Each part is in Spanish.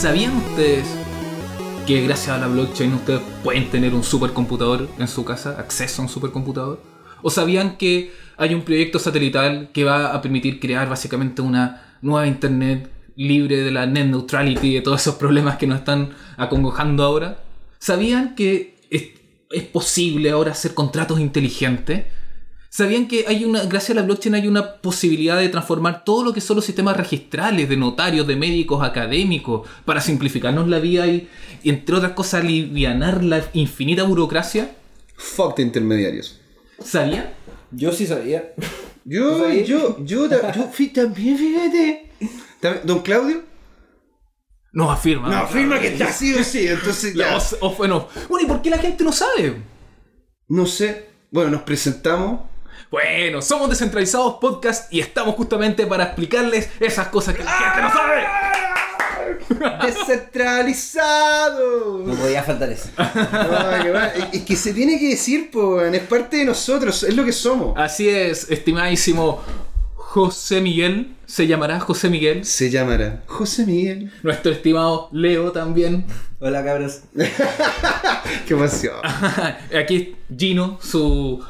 ¿Sabían ustedes que gracias a la blockchain ustedes pueden tener un supercomputador en su casa, acceso a un supercomputador? ¿O sabían que hay un proyecto satelital que va a permitir crear básicamente una nueva internet libre de la net neutrality y de todos esos problemas que nos están acongojando ahora? ¿Sabían que es, posible ahora hacer contratos inteligentes? ¿Sabían que hay una, gracias a la blockchain hay una posibilidad de transformar todo lo que son los sistemas registrales de notarios, de médicos, académicos, para simplificarnos la vida y, y, entre otras cosas, alivianar la infinita burocracia? Fuck de intermediarios. ¿Sabían? Yo sí sabía. Yo, ¿Sabía? yo, yo, ta- yo fui también, fíjate. ¿Don Claudio? Nos afirma. No, afirma que está sí o sí, entonces ya. Bueno, ¿y por qué la gente no sabe? No sé. Bueno, nos presentamos. Bueno, somos Descentralizados Podcast y estamos justamente para explicarles esas cosas que la gente no sabe. ¡Descentralizado! No podía faltar eso. No, que va. Es- que se tiene que decir, po, es parte de nosotros, es lo que somos. Así es, estimadísimo José Miguel. Se llamará José Miguel. Se llamará José Miguel. Nuestro estimado Leo también. Hola cabros. Qué emoción. Aquí Gino, su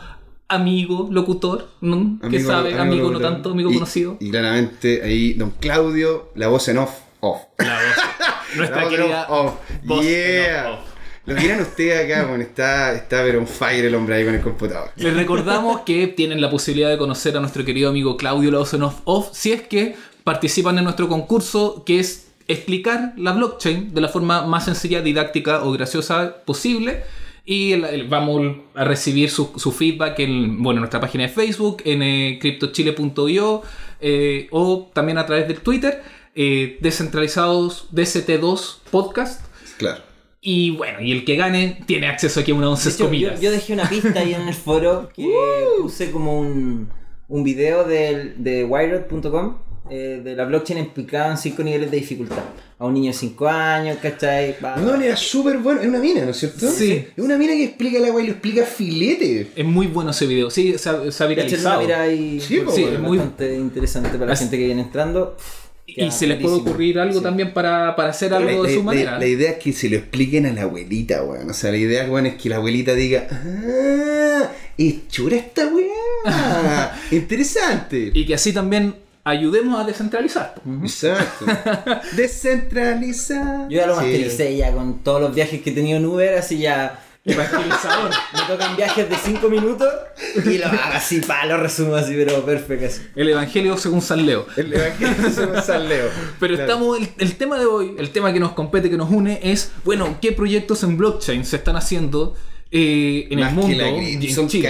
amigo locutor, ¿no? que Amigo- sabe, amigo, no tanto, amigo Y- conocido. Y claramente ahí, don Claudio, la voz en off. Off. La voz- nuestra La voz en querida off. voz en Yeah. off, off. Lo miran ustedes acá, bueno, está, está pero on fire el hombre ahí con el computador. Les recordamos que tienen la posibilidad de conocer a nuestro querido amigo Claudio Lawson of Off si es que participan en nuestro concurso que es explicar la blockchain de la forma más sencilla, didáctica o graciosa posible. Y el- el- vamos a recibir su, su feedback en bueno, en nuestra página de Facebook, en eh, cryptochile.io eh, o también a través del Twitter, eh, descentralizados DCT2 podcast. Claro. Y bueno, y el que gane tiene acceso aquí a una De 11 hecho, yo, comidas. yo dejé una pista ahí en el foro que puse como un, un video del, de wired.com eh, de la blockchain explicada en 5 niveles de dificultad. A un niño de 5 años, ¿cachai? Va- No, era súper bueno. Es una mina, ¿no es cierto? Sí. Es una mina que explica el agua y lo explica filete. Es muy bueno ese video. Sí, se ha, se ha viralizado. ahí, Sí, sí, es muy- bastante interesante para la gente que viene entrando. Y se les puede ocurrir algo Sí. también para, para hacer algo la, de su la- manera. la idea es que se lo expliquen a la abuelita, weón. O sea, la idea, weón, es que la abuelita diga, ah, es chura esta weá. Interesante. Y que así también ayudemos a descentralizar. Exacto. Descentralizar. Yo ya lo Sí. mastericé ya con todos los viajes que he tenido en Uber, así ya Evangelizador. me tocan viajes de 5 minutos y lo hago así, pa, lo resumo así, pero perfecto. así. El Evangelio según San Leo. El evangelio según San Leo. Pero Claro. estamos, el, el tema de hoy, el tema que nos compete, que nos une, es, bueno, ¿qué proyectos en blockchain se están haciendo eh, en Más el mundo? que la son Chile?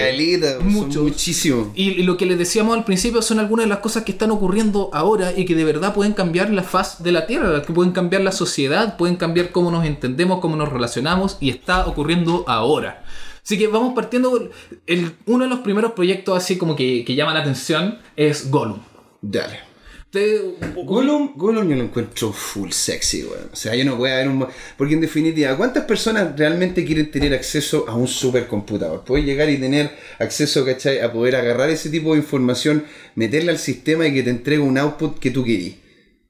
muchísimo. Y, y lo que les decíamos al principio son algunas de las cosas que están ocurriendo ahora y que de verdad pueden cambiar la faz de la Tierra, que pueden cambiar la sociedad, pueden cambiar cómo nos entendemos, cómo nos relacionamos y está ocurriendo ahora. Así que vamos partiendo. El, uno de los primeros proyectos así como que, que llama la atención es Gollum. Dale. Usted- yo lo encuentro full sexy, weón. O sea, yo no puedo haber un... Porque en definitiva, ¿cuántas personas realmente quieren tener acceso a un supercomputador? Puedes llegar y tener acceso, ¿cachai? A poder agarrar ese tipo de información, meterla al sistema y que te entregue un output que tú querís.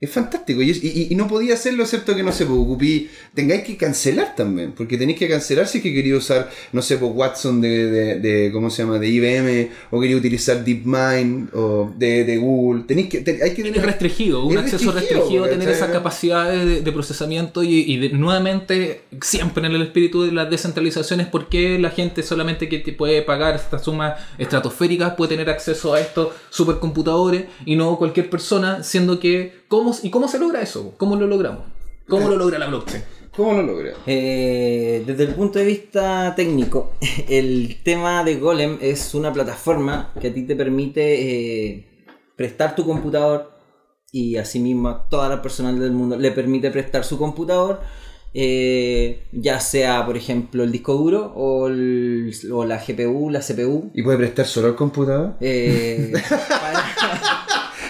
Es fantástico. Y, es- y- y no podía hacerlo, excepto que no se preocupí. Tengáis que cancelar también. Porque tenéis que cancelar si es que quería usar, no sé, pues Watson de, de, de- ¿cómo se llama? De IBM. O quería utilizar DeepMind. O de, de Google. Tenéis que, hay que Es restringido, un es acceso restringido, tener ¿cachai? esa capacidad de, de procesamiento y, nuevamente, siempre en el espíritu de las descentralizaciones, porque la gente solamente que te puede pagar estas sumas estratosféricas puede tener acceso a estos supercomputadores y no cualquier persona, siendo que, ¿cómo, ¿y cómo se logra eso? ¿Cómo lo logramos? ¿Cómo lo logra la blockchain? ¿Cómo lo logra? Eh, desde el punto de vista técnico, el tema de Golem es una plataforma que a ti te permite eh, prestar tu computador y asimismo a toda la personal del mundo le permite prestar su computador, eh, ya sea por ejemplo el disco duro o, el- o la GPU, la CPU. ¿Y puede prestar solo al computador? eh,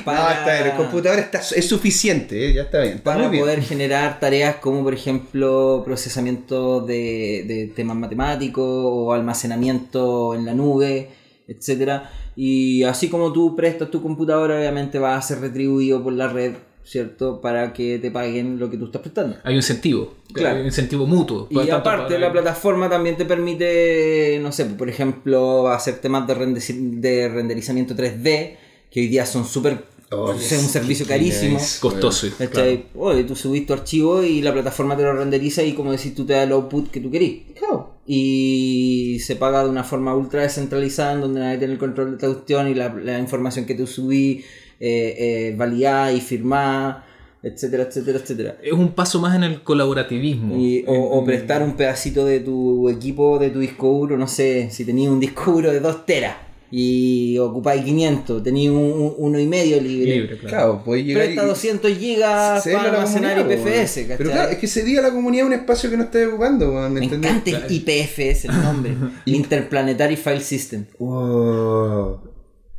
para, No, está bien, el computador está, es suficiente, ¿eh? ya está bien. Está para muy bien. poder generar tareas como por ejemplo procesamiento de, de temas matemáticos o almacenamiento en la nube, etcétera Y así como tú prestas tu computadora, obviamente va a ser retribuido por la red ¿cierto? Para que te paguen lo que tú estás prestando. Hay un incentivo. Claro. Hay un incentivo mutuo. Y aparte, para- la plataforma también te permite, no sé, por ejemplo, hacer temas de, de renderizamiento 3D, que hoy día son súper. Oh, es un servicio carísimo. Costoso. ¿Cachai? Oye, tú subís tu archivo y la plataforma te lo renderiza y como decís tú te da el output que tú querís. Claro. Y se paga de una forma ultra descentralizada en donde nadie tiene el control de tu cuestión y la, la información que tú subís eh, eh, validada y firmada, etcétera, etcétera, etcétera. Es un paso más en el colaborativismo. Y- o, o prestar un pedacito de tu equipo, de tu disco duro, no sé, si tenías un disco duro de 2 teras y ocupáis 500, tenías un, un- uno y medio libre. Libre, claro. Claro, podéis llegar Presta y- 200 gigas para almacenar IPFS. Pero claro, es que se di a la comunidad un espacio que no estáis ocupando, weón, ¿me entendés? encanta IPFS el nombre. Interplanetary File System. Wow.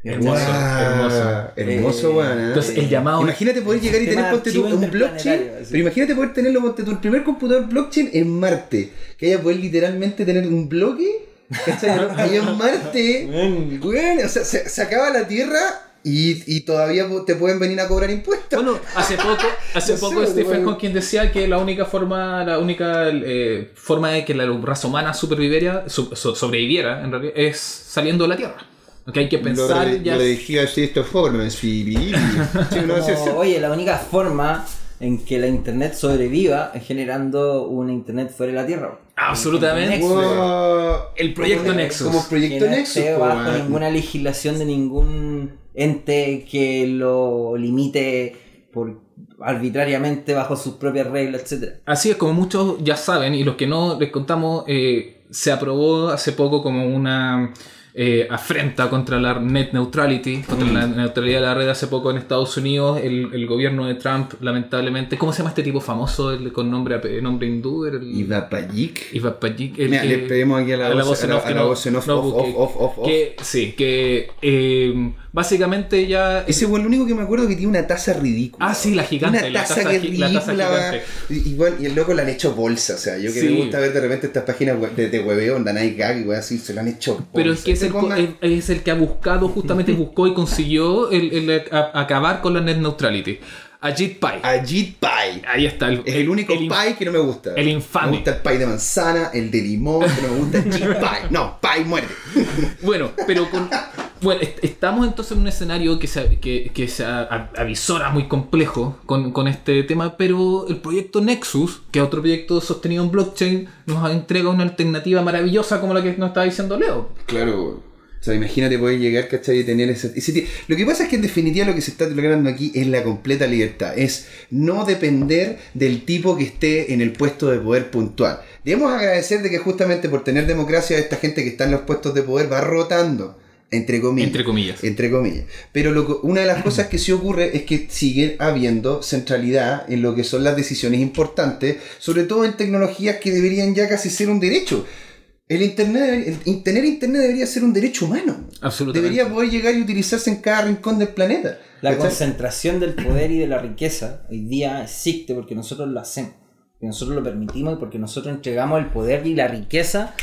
Hermoso, Wow. hermoso. Hermoso, Eh, weón. ¿eh? entonces, el llamado- Imagínate poder llegar y tener ponte tú, un blockchain. Pero imagínate poder tenerlo, ponte el primer computador blockchain en Marte. Que haya poder literalmente tener un bloque. ¿Cachai? Allá en Marte. Weón, o sea, se, se acaba la Tierra y, y todavía te pueden venir a cobrar impuestos. Bueno, hace poco, hace No sé, poco Stephen weón. Hawking decía que la única forma, la única eh, forma de que la raza humana superviviera, su- so- sobreviviera, en realidad, es saliendo de la Tierra. Que hay que pensar lo, ya. lo dije así de esta forma, sí, sí, sí, no, oye, la única forma en que la internet sobreviva generando una internet fuera de la Tierra. Absolutamente. Wow. El proyecto Como- Nexus. Como Que proyecto no Nexus. po, bajo weón. ninguna legislación de ningún ente que lo limite por arbitrariamente bajo sus propias reglas, etcétera. Así es, como muchos ya saben, y los que no les contamos, eh, se aprobó hace poco como una eh, afrenta contra la net neutrality, contra la neutralidad de la red hace poco en Estados Unidos. El, el gobierno de Trump, lamentablemente, ¿cómo se llama este tipo famoso el, con nombre, nombre hindú? Era el- Iba Payik. Iva Pajik, el Mira, que- le pedimos aquí a la voz- a la- en off a que la no- voz en off, no off, busque. off, off, off. Que, sí, que eh, básicamente ya... Ese fue el único que me acuerdo que tiene una taza ridícula. Ah, sí, la gigante, Una la taza, taza que es la taza ridícula. gigante. Y, el loco le han hecho bolsa. O sea, yo que Sí. me gusta ver de repente estas páginas de, de hueveo, onda Night Gag y wey, así, se lo han hecho bolsa. Pero es que es el, ponga- es, es el que ha buscado, justamente buscó y consiguió el, el a- acabar con la net neutrality. Ajit Pai. Ajit Pai. Ahí está. El, Es el único inf- pie que no me gusta. el infame. Me gusta el pie de manzana, el de limón, pero no me gusta el Ajit Pai. No, pie muerde. Bueno, pero con. Bueno, est- estamos entonces en un escenario que se, que, que se avisora muy complejo con, con este tema, pero el proyecto Nexus, que es otro proyecto sostenido en blockchain, nos entrega una alternativa maravillosa como la que nos estaba diciendo Leo. Claro. O sea, imagínate poder llegar, ¿cachai? Y tener ese, ese Lo que pasa es que en definitiva lo que se está logrando aquí es la completa libertad. Es no depender del tipo que esté en el puesto de poder puntual. Debemos agradecer de que justamente por tener democracia esta gente que está en los puestos de poder va rotando. Entre comillas. Entre comillas. Entre comillas. Pero lo una de las cosas que sí ocurre es que sigue habiendo centralidad en lo que son las decisiones importantes, sobre todo en tecnologías que deberían ya casi ser un derecho. El internet, el tener internet debería ser un derecho humano. Absolutamente. Debería poder llegar y utilizarse en cada rincón del planeta. La concentración del poder y de la riqueza hoy día existe porque nosotros lo hacemos, porque nosotros lo permitimos y porque nosotros entregamos el poder y la riqueza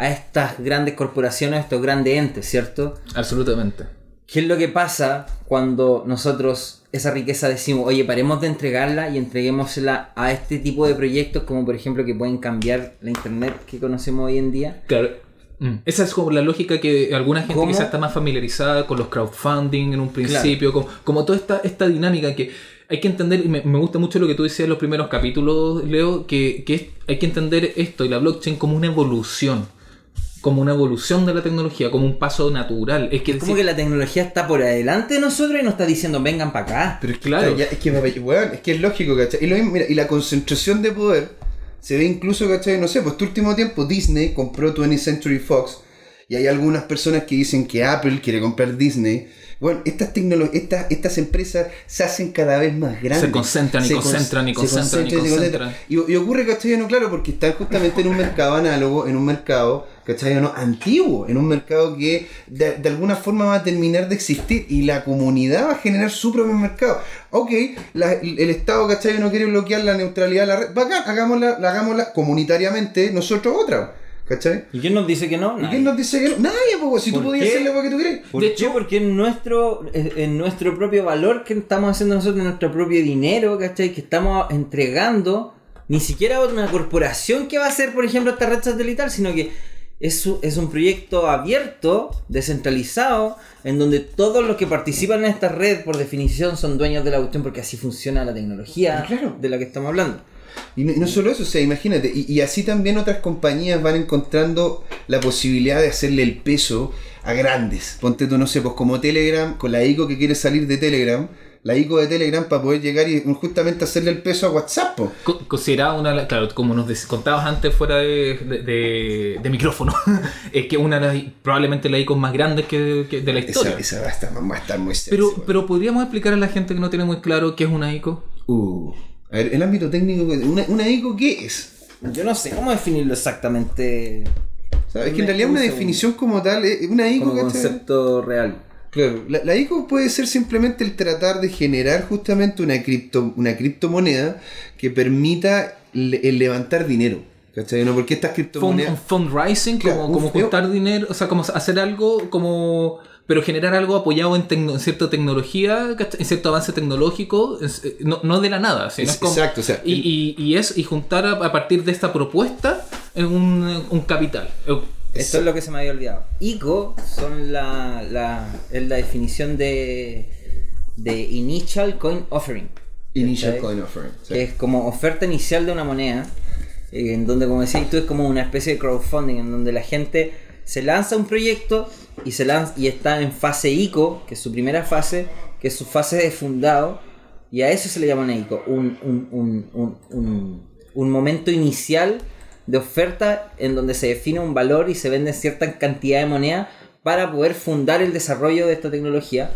a estas grandes corporaciones, a estos grandes entes, ¿cierto? Absolutamente. ¿Qué es lo que pasa cuando nosotros esa riqueza decimos, oye, paremos de entregarla y entreguémosla a este tipo de proyectos como por ejemplo que pueden cambiar la internet que conocemos hoy en día? Claro. Mm. Esa es como la lógica que alguna gente ¿Cómo? quizás está más familiarizada con los crowdfunding en un principio, como, como toda esta, esta dinámica que hay que entender, y me, me gusta mucho lo que tú decías en los primeros capítulos, Leo, que, que es- hay que entender esto y la blockchain como una evolución, como una evolución de la tecnología, como un paso natural. Es que, Como que la tecnología está por adelante de nosotros y nos está diciendo, vengan para acá. Pero es Claro. ya- es, que, weón, es que es lógico, ¿cachai? Y, lo mismo, mira, y la concentración de poder se ve incluso, ¿cachai? No sé, pues este último tiempo Disney compró 20th Century Fox y hay algunas personas que dicen que Apple quiere comprar Disney. Bueno, estas, tecnolo- estas, estas empresas se hacen cada vez más grandes. Se concentran y Se concentran y se concentran y se concentran. Y, y ocurre, ¿cachai? No, claro, porque están justamente en un mercado análogo, en un mercado, ¿cachai? No, antiguo, en un mercado que de, de alguna forma va a terminar de existir y la comunidad va a generar su propio mercado. Ok, la- el Estado, ¿cachai? No quiere bloquear la neutralidad de la red. Bacán, hagámosla, la hagámosla comunitariamente, nosotros otra. ¿Cachai? ¿Y quién nos dice que no? ¿Y Nadie. quién nos dice que no? Nadie, po, si tú ¿Por podías qué? hacer la weá que tú querés. ¿Por De qué? hecho- porque es nuestro, es, es nuestro propio valor que estamos haciendo nosotros, nuestro propio dinero, ¿cachai? Que estamos entregando, ni siquiera a una corporación que va a hacer, por ejemplo, esta red satelital, sino que es, un- es un proyecto abierto, descentralizado, en donde todos los que participan en esta red, por definición, son dueños de la cuestión, porque así funciona la tecnología Claro. de la que estamos hablando. Y no, y no solo eso, o sea, imagínate, y, y así también otras compañías van encontrando la posibilidad de hacerle el peso a grandes. Ponte tú, no sé, pues como Telegram, con la ICO que quiere salir de Telegram, la ICO de Telegram para poder llegar y justamente hacerle el peso a WhatsApp. Co- Considerada una, claro, como nos contabas antes fuera de, de, de- de micrófono, es que una de las, probablemente la icon más grande que, que de la historia. Esa, esa va, a estar, va a estar muy sexy. pero, pero podríamos explicar a la gente que no tiene muy claro qué es una ICO. Uh, a ver, el ámbito técnico, ¿una, una ICO qué es? Yo no sé cómo definirlo exactamente O sea, es que en realidad Un una definición como tal, eh, una ICO, como concepto real. Claro, la, la ICO puede ser simplemente el tratar de generar justamente una, cripto, una criptomoneda que permita le- el levantar dinero. ¿Cachai? ¿No? Porque estas Fund, criptomonedas... un fundraising, Claro, como, como juntar dinero, o sea, como hacer algo como... Pero generar algo apoyado en, tecno- en cierta tecnología, ¿cachai? en cierto avance tecnológico, eh, no, no de la nada, sino Es- como- exacto, o sea, y, y, y es, y juntar a, a partir de esta propuesta un, un capital. Esto es lo que se me había olvidado. ICO son la, la, es la definición de, de Initial Coin Offering. Initial. Coin Offering. sí. Que es como oferta inicial de una moneda. eh, En donde, como decías tú, es como una especie de crowdfunding. En donde la gente se lanza un proyecto y, se lanza, y está en fase ICO, que es su primera fase, que es su fase de fundado. Y a eso se le llama una ICO. Un, un, un, un, un, un momento inicial de oferta en donde se define un valor y se vende cierta cantidad de moneda para poder fundar el desarrollo de esta tecnología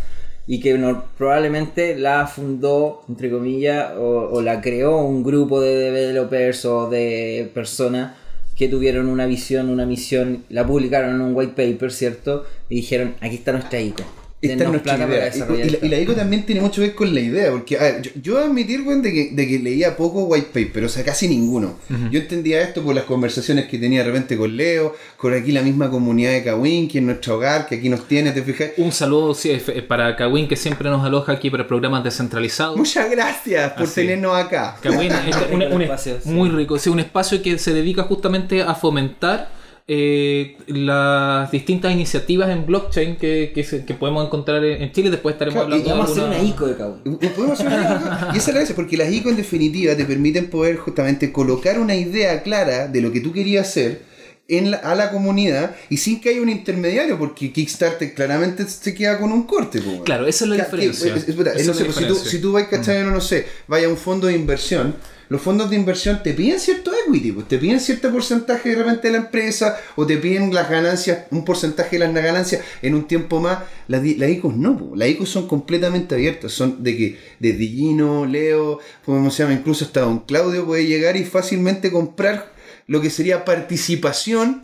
y que probablemente la fundó, entre comillas, o, o la creó un grupo de developers o de personas que tuvieron una visión, una misión, la publicaron en un white paper, ¿cierto? Y dijeron, aquí está nuestra ICO. Esta es Dennos nuestra plata para idea. Y, desarrollar y la, esto". y la ICO también tiene mucho que ver con la idea, porque, a ver, yo, yo admitir, weón, de que, de que leía poco white paper, o sea, casi ninguno. Yo entendía esto por las conversaciones que tenía de repente con Leo, con aquí la misma comunidad de Kawin, que es nuestro hogar, que aquí nos tiene, ¿te fijas? Un saludo sí, para Kawin que siempre nos aloja aquí para programas descentralizados. Muchas gracias por Así. tenernos acá. Kawin es un, espacio, sí. muy rico, sí, un espacio que se dedica justamente a fomentar eh, las distintas iniciativas en blockchain que, que, se- que podemos encontrar en Chile. Después estaremos Claro, y hablando de Vamos a hacer alguna- una ICO de Kawi. Podemos hacer una ICO. Y esa es la gracia, porque las ICO en definitiva te permiten poder justamente colocar una idea clara de lo que tú querías hacer en la- a la comunidad y sin que haya un intermediario, porque Kickstarter claramente se queda con un corte. weón. Claro, esa es la diferencia. pues, si, tú, si tú vas, ¿cachai? No, no sé, vaya a un fondo de inversión, los fondos de inversión te piden cierto equity, pues, te piden cierto porcentaje de repente de la empresa o te piden las ganancias, un porcentaje de las ganancias en un tiempo más. Las, las ICOs no, pues, las ICOs son completamente abiertas, son de que desde Gino, Leo, como se llama, incluso hasta Don Claudio puede llegar y fácilmente comprar lo que sería participación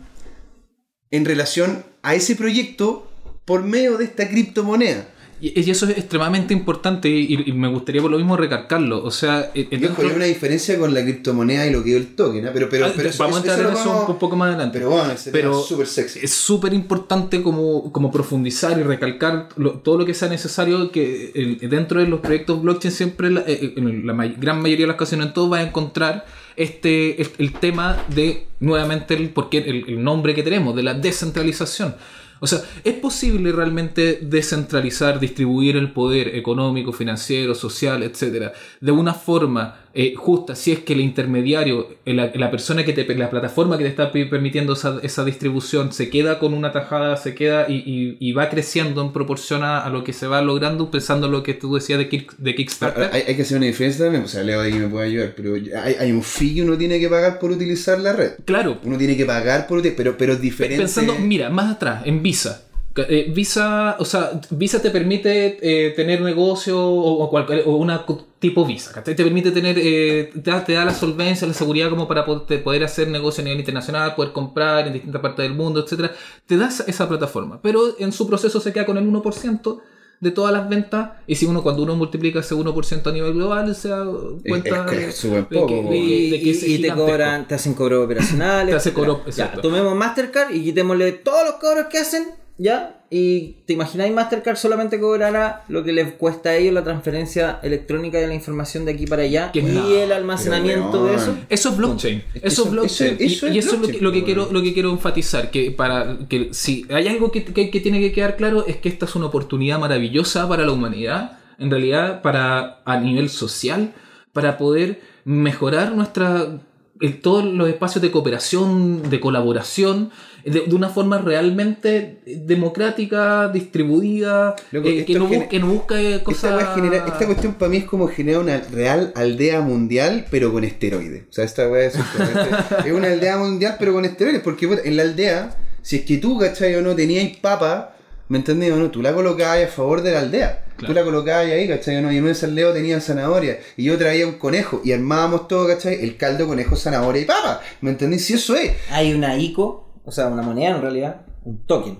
en relación a ese proyecto por medio de esta criptomoneda. Y, eso es extremadamente importante y, y me gustaría por lo mismo recargarlo. O sea, eh, Y dentro- ojo, hay una diferencia con la criptomoneda y lo que es el token, ¿ah? pero, pero, Ah, pero vamos a entrar en eso un poco más adelante. Pero bueno, ese Pero es súper sexy. es súper importante como, como profundizar y recalcar lo- todo lo que sea necesario que el- dentro de los proyectos blockchain siempre la, eh, en la may- gran mayoría de las ocasiones en todos vas a encontrar este el, tema de nuevamente porque el, el nombre que tenemos de la descentralización. O sea, ¿es posible realmente descentralizar, distribuir el poder económico, financiero, social, etcétera, de una forma eh, justa si es que el intermediario, la, la persona que te, la plataforma que te está permitiendo esa, esa distribución se queda con una tajada, se queda y, y- y va creciendo en proporción a, lo que se va logrando, pensando en lo que tú decías de, Kick- de Kickstarter? Hay, hay que hacer una diferencia también, o sea, Leo ahí me puede ayudar, pero hay, hay un fee que uno tiene que pagar por utilizar la red. Claro, Uno tiene que pagar por utilizar, pero, pero es diferente. Pensando, mira, más atrás, en Visa. Eh, Visa, o sea, Visa te permite eh, tener negocio o, o, o una tipo Visa, ¿cachai? Te permite tener, eh, te, da, te da la solvencia, la seguridad como para poder, hacer negocio a nivel internacional, poder comprar en distintas partes del mundo, etcétera. Te da esa, plataforma, pero en su proceso se queda con el 1% de todas las ventas. Y si uno, cuando uno multiplica ese 1% a nivel global, se da cuenta es que de, es súper de poco, de- Y, de que es y- y te cobran, te hacen cobros operacionales. Te hace etcétera. cobro- Ya, exacto. tomemos Mastercard y quitémosle todos los cobros que hacen, ¿ya? Y te imagináis Mastercard solamente cobrará lo que les cuesta a ellos la transferencia electrónica de la información de aquí para allá y no, el almacenamiento de eso. Eso es blockchain. Es que Eso es eso- blockchain. eso- Y- eso y, es eso es lo que, blockchain, lo que quiero, lo que quiero enfatizar. Que para que si hay algo que, que- que tiene que quedar claro es que esta es una oportunidad maravillosa para la humanidad. En realidad, para a nivel social, para poder mejorar nuestra el- todos los espacios de cooperación, de colaboración, de, de una forma realmente democrática, distribuida, Loco, eh, que, no gene- busque, que no busque Esta, cosas... genera- esta cuestión para mí es como generar una real aldea mundial, pero con esteroides. O sea, esta weá es, es una aldea mundial, pero con esteroides. Porque en la aldea, si es que tú, ¿cachai? O no tenías papa, ¿me entendés o no? Tú la colocabas a favor de la aldea. Claro. Tú la colocabas ahí, ¿cachai? o no? Y en de Leo tenía zanahoria. Y yo traía un conejo. Y armábamos todo, ¿cachai? El caldo, conejo, zanahoria y papa. ¿Me entendés? Si eso es. Hay una ICO, o sea, una moneda en realidad, un token,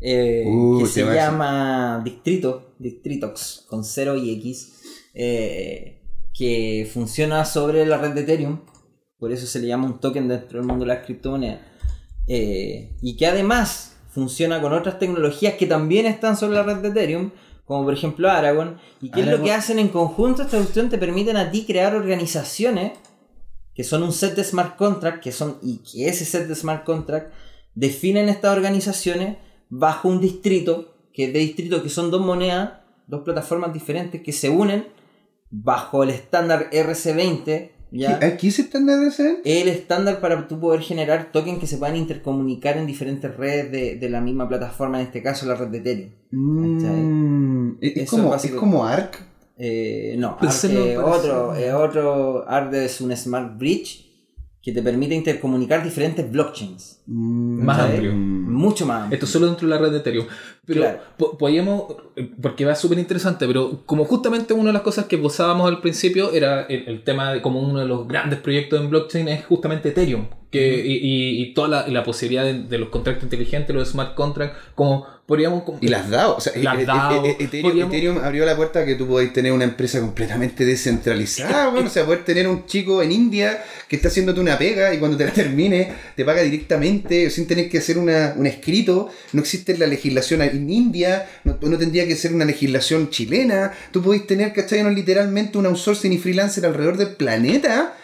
eh, Uh, que se llama Distrito, Distritox, con 0 y X, eh, que funciona sobre la red de Ethereum, por eso se le llama un token dentro del mundo de las criptomonedas, eh, y que además funciona con otras tecnologías que también están sobre la red de Ethereum, como por ejemplo Aragon, y que es lo que hacen en conjunto, esta cuestión te permiten a ti crear organizaciones que son un set de smart contract, que son, y que ese set de smart contract definen estas organizaciones bajo un distrito, que es de distrito, que son dos monedas, dos plataformas diferentes que se unen bajo el estándar RC20, ¿ya? ¿Aquí se están de ese? el estándar para tú poder generar tokens que se puedan intercomunicar en diferentes redes de, de la misma plataforma, en este caso la red de Ethereum. Mm, es, es como, es es como ARC. Eh, no, Arc, no eh, otro, eh, otro es un Smart Bridge que te permite intercomunicar diferentes blockchains. Mm, Más amplio. Mucho más amplio. Esto solo dentro de la red de Ethereum. Pero Claro. po- podíamos, porque va súper interesante, pero como justamente una de las cosas que gozábamos al principio era el, el tema de como uno de los grandes proyectos en blockchain es justamente Ethereum. Que, y, y- y toda la posibilidad de, de los contratos inteligentes, los smart contracts, como podríamos... Y las DAO. O sea, Las e- e- DAO, e- e- Ethereum, podríamos- Ethereum abrió la puerta a que tú podáis tener una empresa completamente descentralizada. bueno, o sea, poder tener un chico en India que está haciéndote una pega y cuando te la termine te paga directamente sin tener que hacer una, un escrito. No existe la legislación en India, no, no tendría que ser una legislación chilena. Tú podéis tener, ¿cachai? No, literalmente un outsourcing y freelancer alrededor del planeta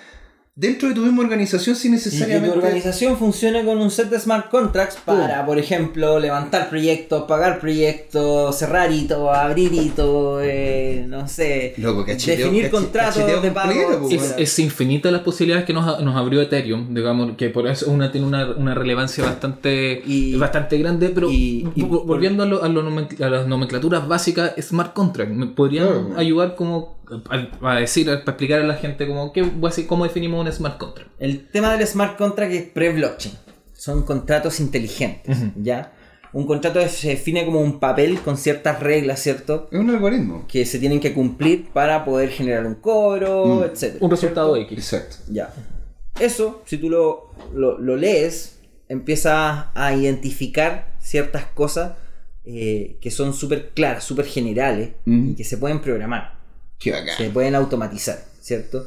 dentro de tu misma organización sin Y que tu necesariamente... organización funcione con un set de smart contracts para, por ejemplo, levantar proyectos, pagar proyectos, cerrar hito, abrir hito, eh, no sé, Loco, cacheteo- definir contratos cacheteo de pago. Es, es infinita las posibilidades que nos, nos abrió Ethereum, digamos, que por eso una, tiene una, una relevancia bastante, Y- bastante grande, pero y- y- vo- volviendo a, lo- a lo nomencl- a las nomenclaturas básicas, smart contract, ¿me podrían Claro. ayudar como a, a decir, para explicar a la gente como, ¿qué, decir, cómo definimos un smart contract? El tema del smart contract es pre-blockchain. Son contratos inteligentes, ¿ya? Un contrato se define como un papel con ciertas reglas, ¿cierto? Es un algoritmo. Que se tienen que cumplir para poder generar un cobro, Mm. etc. Un resultado X. Exacto. Ya. Eso, si tú lo, lo, lo lees, empiezas a identificar ciertas cosas eh, que son súper claras, súper generales Mm. y que se pueden programar, Qué bacán. se pueden automatizar, ¿cierto?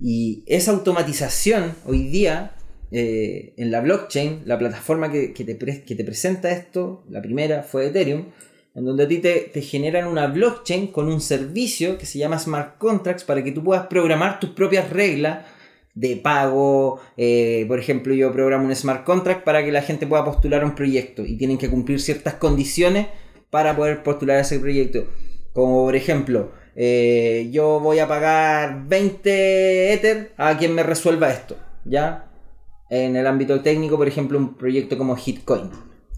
Y esa automatización hoy día eh, en la blockchain, la plataforma que, que te que te presenta esto, la primera fue Ethereum, en donde a ti te, te generan una blockchain con un servicio que se llama Smart Contracts para que tú puedas programar tus propias reglas de pago. eh, por ejemplo, yo programo un Smart Contract para que la gente pueda postular un proyecto y tienen que cumplir ciertas condiciones para poder postular ese proyecto. Como por ejemplo, eh, yo voy a pagar 20 Ether a quien me resuelva esto, ¿ya? En el ámbito técnico, por ejemplo, un proyecto como Hitcoin.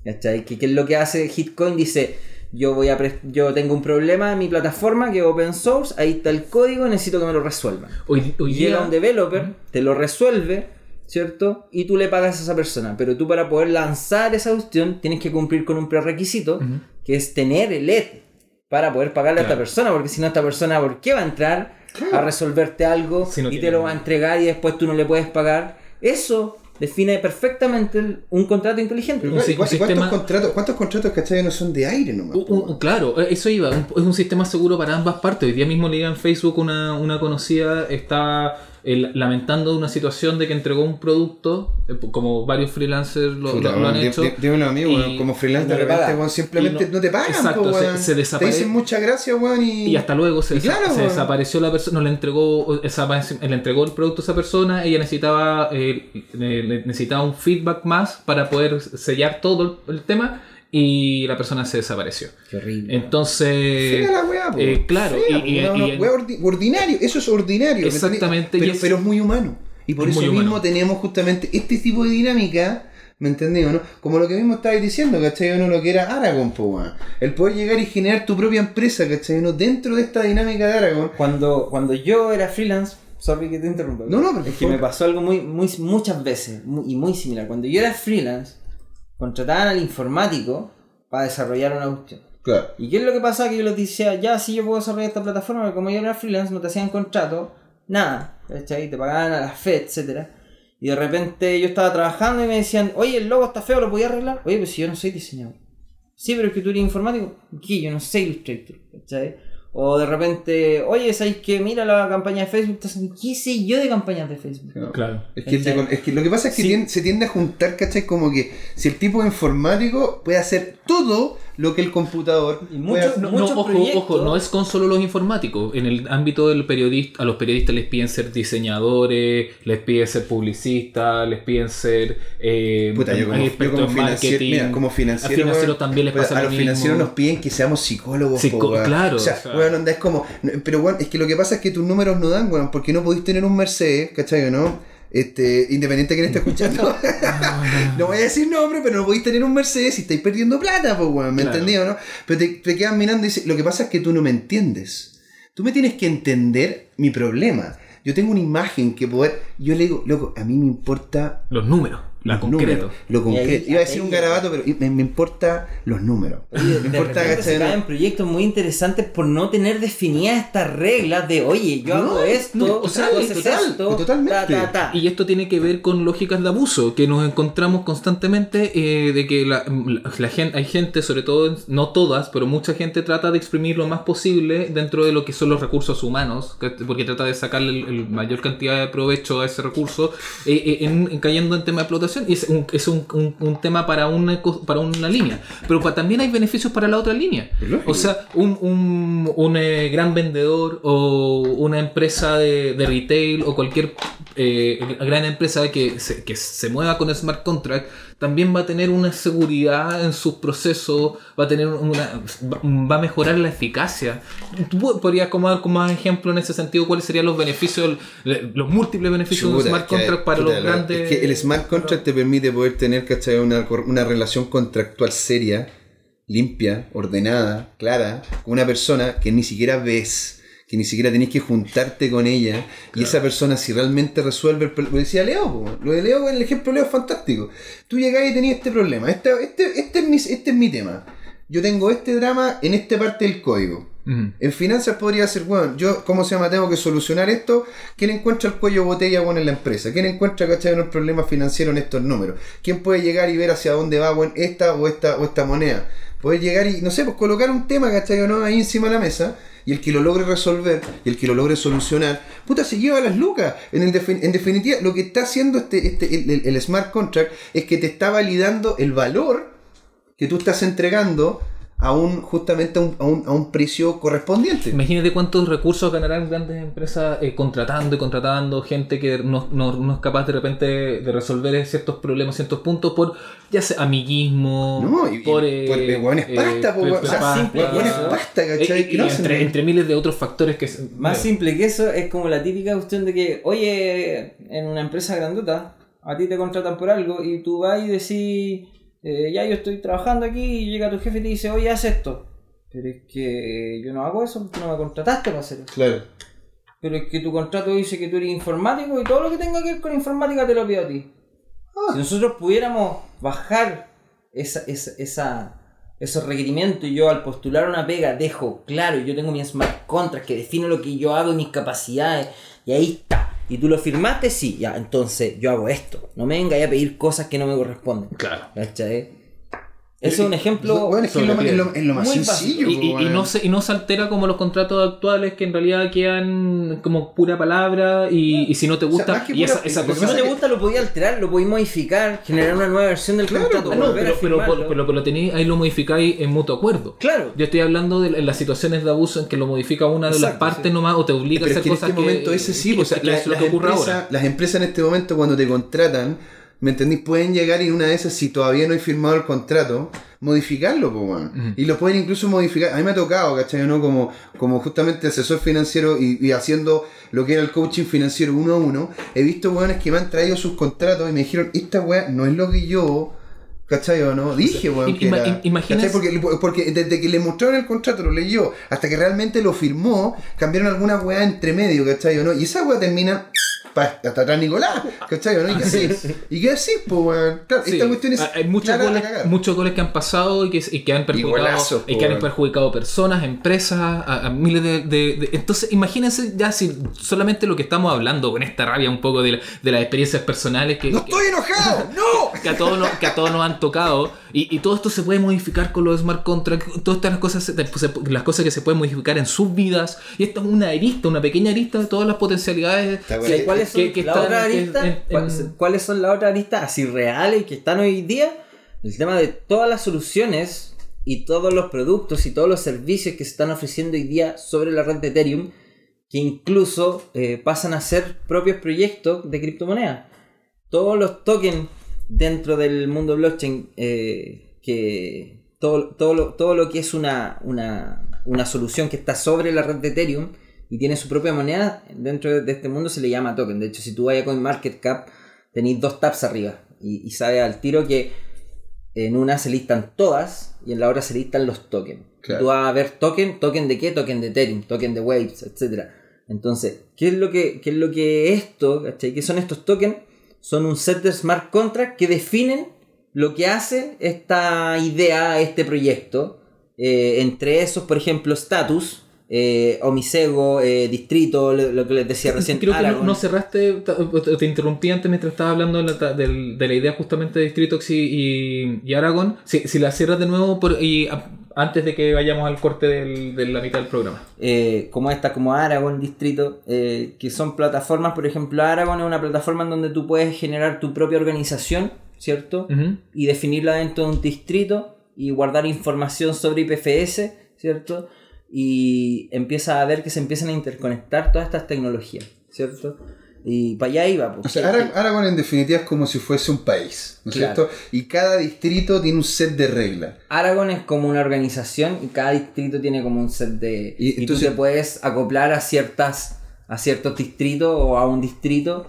¿Cachai? ¿Qué, es lo que hace Hitcoin? Dice, yo, voy a yo tengo un problema en mi plataforma que es open source, ahí está el código, necesito que me lo resuelvan. Hoy, hoy Llega un developer, te lo resuelve, ¿cierto? Y tú le pagas a esa persona. Pero tú para poder lanzar esa cuestión tienes que cumplir con un prerequisito, que es tener el ETH para poder pagarle a esta persona, porque si no esta persona, ¿por qué va a entrar a resolverte algo Si no y te lo va a entregar y después tú no le puedes pagar? Eso define perfectamente el- un contrato inteligente. Pero, Un ¿y si- cu- un y ¿cuántos, sistema- contratos, ¿Cuántos contratos, cachai, no son de aire nomás? Un- claro, eh, eso iba. un- es un sistema seguro para ambas partes. Hoy día mismo leía en Facebook una, una conocida está eh, lamentando una situación de que entregó un producto, eh, como varios freelancers lo, Puta, lo- lo han hecho. dímelo a mí, como freelance no de repente, weón, simplemente no, no- te pagan, Exacto, po, se- se Te desaparece- dicen muchas gracias, weón, y... Y hasta luego se, Y claro, se weón. desapareció la persona, no le entregó, esa, le entregó el producto a esa persona, ella necesitaba, eh, eh, necesitaba un feedback más para poder sellar todo el, el tema y la persona se desapareció. Qué horrible. Entonces, Fea la weá, po. eh, claro, Fea, y- y- y- una weá ordi- ordinario, eso es ordinario. ¿me Exactamente? Pero, y es- pero es muy humano. Y por Es eso mismo humano. tenemos justamente este tipo de dinámica, ¿me entendés o no? Como lo que mismo estabais diciendo, ¿cachai? o no? Lo que era Aragon, po. El poder llegar y generar tu propia empresa, ¿cachai? o no? Dentro de esta dinámica de Aragon. Cuando, cuando yo era freelance, sorry que te interrumpa. No, no, por es que me pasó algo muy, muy, muchas veces muy- y muy similar. Cuando yo era freelance, contrataban al informático para desarrollar una cuestión. Claro. ¿Y qué es lo que pasa? Que yo les decía, ya, sí, yo puedo desarrollar esta plataforma, pero como yo era freelance, no te hacían contrato, nada, ¿cachai? Te pagaban a la fe, etcétera Y de repente yo estaba trabajando y me decían, oye, el logo está feo, ¿lo podía arreglar? Oye, pues si yo no soy diseñador. Sí, pero es que tú eres informático. ¿Qué? Yo no sé Illustrator, ¿cachai? O de repente, oye, ¿sabéis que mira la campaña de Facebook? Estás haciendo- ¿Qué sé yo de campañas de Facebook? No. Claro. Es que, el de- ¿Cachai? es que lo que pasa es que Sí. tien- se tiende a juntar, ¿cachai? Como que si el tipo informático puede hacer todo lo que el computador Y muchos-. No, Muchos no, ojo, proyectos- ojo, no es con solo los informáticos. En el ámbito del periodista, a los periodistas les piden ser diseñadores, les piden ser publicistas, les piden ser eh, Puta, yo como, yo como en financiero, marketing. mira, como A financiero, financieros también les pasa a lo los mismo. financieros nos piden que seamos psicólogos, Psico- po, weón. claro, O sea, o sea. weón, onda, es como, pero weón, es que lo que pasa es que tus números no dan, weón, porque no podéis tener un Mercedes, ¿cachai no? Este, independiente de quién esté escuchando. no voy a decir nombre, pero no podéis tener un Mercedes si estáis perdiendo plata, pues, weón, ¿me Claro. entendí o no? Pero te, te quedan mirando y dices, lo que pasa es que tú no me entiendes. Tú me tienes que entender mi problema. Yo tengo una imagen que poder. Yo le digo, loco, a mí me importa Los números, los concreto. números, lo concreto. ahí- Iba a decir un garabato, pero me, me importa los números. Oye, me importa, se caen proyectos muy interesantes por no tener definidas estas reglas de, oye, yo No, hago esto, no, o sea, haces total, esto, totalmente. ta, ta, ta. Y esto tiene que ver con lógicas de abuso, que nos encontramos constantemente eh, de que la, la- la gente, hay gente, sobre todo, no todas, pero mucha gente trata de exprimir lo más posible dentro de lo que son los recursos humanos, que- porque trata de sacarle el, el mayor cantidad de provecho a ese recurso, eh, eh, en, en cayendo en tema de explotación, y es un, es un, un- un tema para una, para una línea, pero pa- también hay beneficios para la otra línea. O sea, un, un, un, eh, gran vendedor o una empresa de, de retail o cualquier eh, gran empresa que se, que se mueva con smart contract también va a tener una seguridad en sus procesos, va a tener una va- a mejorar la eficacia. ¿Tú podrías como dar como más ejemplo en ese sentido cuáles serían los beneficios, los múltiples beneficios de un smart es que- contract para los grandes? Es que el smart contract te permite poder tener, ¿cachai? Una, una relación contractual seria, limpia, ordenada, clara, con una persona que ni siquiera ves, que ni siquiera tenés que juntarte con ella, y esa persona si realmente resuelve el problema, lo decía Leo, lo de Leo, el ejemplo de Leo es fantástico. Tú llegás y tenías este problema, este, este, este, es mi, este es mi tema. Yo tengo este drama en esta parte del código. En finanzas podría ser, bueno, yo, ¿cómo se llama? Tengo que solucionar esto. ¿Quién encuentra el cuello botella bueno, en la empresa? ¿Quién encuentra, cachai, los problemas financieros en estos números? ¿Quién puede llegar y ver hacia dónde va bueno, esta o esta o esta moneda? Poder llegar y, no sé, pues colocar un tema, cachai, o no, ahí encima de la mesa. Y el que lo logre resolver, y el que lo logre solucionar, puta, se lleva las lucas. En, el en definitiva, lo que está haciendo este, este, el- el smart contract es que te está validando el valor que tú estás entregando a un justamente a un, a un, a un precio correspondiente. Imagínate cuántos recursos ganarán grandes empresas eh, contratando y contratando gente que no, no- no es capaz de repente de resolver ciertos problemas, ciertos puntos por ya sea amiguismo, No, y, por, y- eh, por eh, pasta, po, pe- weón. pe- o sea, más simple que hueones eso. pasta, ¿cachai? Eh, y entre, entre miles de otros factores que... se- Más simple que eso es como la típica cuestión de que, oye, en una empresa grandota, a ti te contratan por algo y tú vas y decís, eh, ya yo estoy trabajando aquí y llega tu jefe y te dice, oye, haz esto. Pero es que yo no hago eso porque no me contrataste para hacer eso. Claro. Pero es que tu contrato dice que tú eres informático y todo lo que tenga que ver con informática te lo pido a ti. Si nosotros pudiéramos bajar esa, esa, esa- esos requerimientos y yo al postular una pega dejo claro, yo tengo mi smart contract que defino lo que yo hago y mis capacidades y ahí está. Y tú lo firmaste, sí, ya, entonces yo hago esto. No me vengáis a pedir cosas que no me corresponden. Claro. ¿Cachai? Ese es un ejemplo. Bueno, es que es lo, es lo- es lo más Muy sencillo. Y, y- no se, y no se altera como los contratos actuales que en realidad quedan como pura palabra y, y si no te O sea, gusta que y esa, pura- Si no te que- gusta, lo podía alterar, lo podía modificar, generar una nueva versión del Claro, contrato. no, a pero, pero, pero, pero lo tenéis, ahí lo modificáis en mutuo acuerdo. Claro. Yo estoy hablando de las situaciones de abuso en que lo modifica una de las partes sí. nomás o te obliga Pero a es que hacer en cosas este momento que, ese sí, que- pues, o sea, que la- es lo las, que ocurre empresas, ahora. las empresas en este momento cuando te contratan, ¿me entendís? Pueden llegar y en una de esas, si todavía no hay firmado el contrato, modificarlo, po, weón. Y lo pueden incluso modificar. A mí me ha tocado, ¿cachai? ¿no? Como, como justamente asesor financiero y, y haciendo lo que era el coaching financiero uno a uno, he visto weones que me han traído sus contratos y me dijeron, esta weá no es lo que yo... ¿Cachai o no? Dije, weón. que ima- era, im- imaginas- ¿cachai? Porque, porque desde que le mostraron el contrato, lo leyó, hasta que realmente lo firmó, cambiaron alguna weá entre medio, ¿cachai o no? Y esa weá termina pa- hasta atrás Nicolás, ¿cachai no? Y que así, y así, pues weón. Claro, Sí, esta cuestión es hay- hay muchos clara a goles, cagar. muchos goles que han pasado y que, y que han perjudicado, golazos, y po, que han weón. perjudicado personas, empresas, a, a miles de, de- de- Entonces, imagínense ya si solamente lo que estamos hablando con esta rabia un poco de, la- de las experiencias personales que, ¡No que- estoy enojado! ¡No! que a todos nos, que a todos nos han tocado y, y todo esto se puede modificar con los smart contracts todas estas cosas las cosas que se pueden modificar en sus vidas y esta es una arista una pequeña arista de todas las potencialidades ¿Cuáles son que- que la están- otra que- arista? en- en- ¿Cuáles- ¿Cuáles son las otras aristas así reales que están hoy día? El tema de todas las soluciones y todos los productos y todos los servicios que se están ofreciendo hoy día sobre la red de Ethereum, que incluso eh, pasan a ser propios proyectos de criptomonedas. Todos los tokens dentro del mundo blockchain, eh, que todo, todo, lo, todo lo que es una, una, una solución que está sobre la red de Ethereum y tiene su propia moneda, dentro de este mundo se le llama token. De hecho, si tú vas a CoinMarketCap, tenéis dos tabs arriba y, y sabes al tiro que en una se listan todas y en la otra se listan los tokens. Claro. Tú vas a ver token, token de qué, token de Ethereum, token de Waves, etc. Entonces, ¿qué es lo que, qué es lo que esto, ¿cachai? ¿Qué son estos tokens? Son un set de smart contracts que definen lo que hace esta idea, este proyecto. Eh, entre esos, por ejemplo, status, eh, Omisego, eh, distrito, lo, lo que les decía recién. Creo que no, cerraste, te te interrumpí antes mientras estaba hablando de la, de la idea justamente de Distritox y, y, y Aragón. Si, si la cierras de nuevo por, y a- antes de que vayamos al corte del- de la mitad del programa. eh, como esta, como Aragon Distrito, eh, que son plataformas, por ejemplo, Aragon es una plataforma en donde tú puedes generar tu propia organización, ¿cierto? Y definirla dentro de un distrito y guardar información sobre IPFS, ¿cierto? Y empieza a ver que se empiezan a interconectar todas estas tecnologías, ¿cierto? Y para allá iba. O pues, sea, que- Ara- Aragón en definitiva es como si fuese un país, ¿no es Claro. cierto? Y cada distrito tiene un set de reglas. Aragon es como una organización y cada distrito tiene como un set de... Y Y, entonces- tú te puedes acoplar a ciertas a ciertos distritos o a un distrito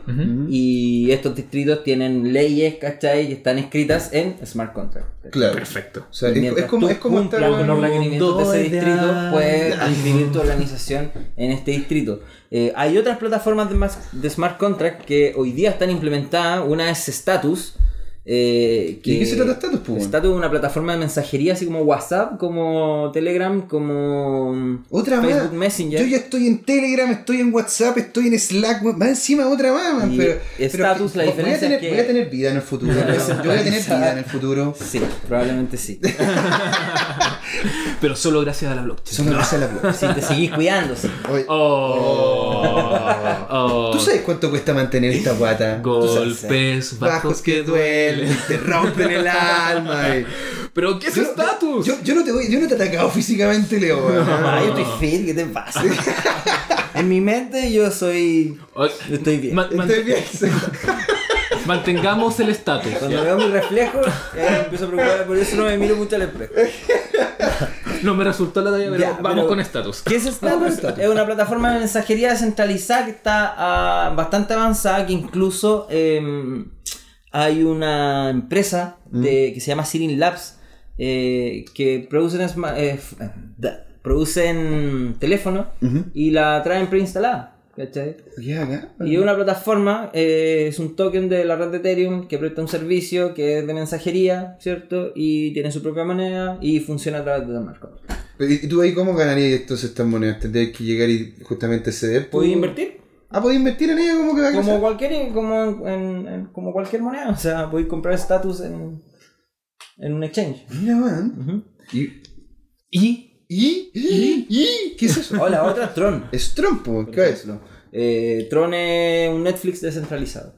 y estos distritos tienen leyes, ¿cachai? Que están escritas en smart contract. Claro. Perfecto. O sea, Y es, como, es como estar con los en- requerimientos de ese distrito, puedes inscribir tu organización en este distrito. Eh, hay otras plataformas de, de smart contract que hoy día están implementadas. Una es Status. Eh, ¿Y de qué se trata Status, pues, bueno? Status es una plataforma de mensajería así como WhatsApp, como Telegram, como Otra Facebook más. Messenger. Yo ya estoy en Telegram, estoy en WhatsApp, estoy en Slack, más encima otra más, man, Y pero, Status, pero la voy a diferencia tener, es que- voy a tener vida en el futuro. yo voy a tener vida en el futuro. Sí, probablemente sí. Pero solo gracias a la blockchain. Solo gracias a la blog. Si te seguís cuidando, sí. Oye, Oh, oh. ¿Tú sabes cuánto cuesta mantener esta guata? Golpes bajos que duelen. Te rompen el alma. y- Pero ¿qué es estatus? Yo, yo no te voy, yo no te he atacado físicamente, Leo. weón. Ah, yo estoy fit, ¿qué te pasa? en mi mente yo soy... Estoy bien. man- man- Estoy bien. mantengamos el estatus. Cuando veo mi reflejo, ya me empiezo a preocupar, por eso no me miro mucho al espejo. No me resultó la talla, pero Ya, vamos pero- con estatus. ¿Qué es Status? Es una plataforma de mensajería descentralizada que está ah, bastante avanzada, que incluso em, hay una empresa de- que se llama Sirin Labs eh, que producen, eh, producen teléfonos y la traen preinstalada. ¿cachai? ¿Qué acá? Y es una plataforma, eh, es un token de la red de Ethereum que presta un servicio que es de mensajería, ¿cierto? Y tiene su propia moneda y funciona a través de contract. ¿Y tú ahí cómo ganarías entonces estas monedas? ¿Tendrías que llegar y justamente ceder? ¿Puedes invertir? Ah, podéis invertir en ella como que va a Como crecer. cualquier, como, en- en- en- como cualquier moneda. O sea, a comprar estatus en, en un exchange. Mira, weón. ¿Y? Y ¿Y? ¿Y? ¿Y? ¿Qué es eso? O la otra, Tron. Es Trump, po, ¿qué es? ejemplo. Eh, Tron es un Netflix descentralizado.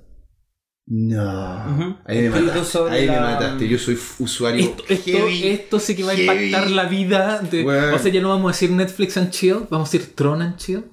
No. Ahí me mataste. Ahí me mataste. Yo soy usuario. esto, esto, heavy, esto sí que va a heavy. impactar la vida. De. O sea, ya no vamos a decir Netflix and chill, vamos a decir Tron and chill.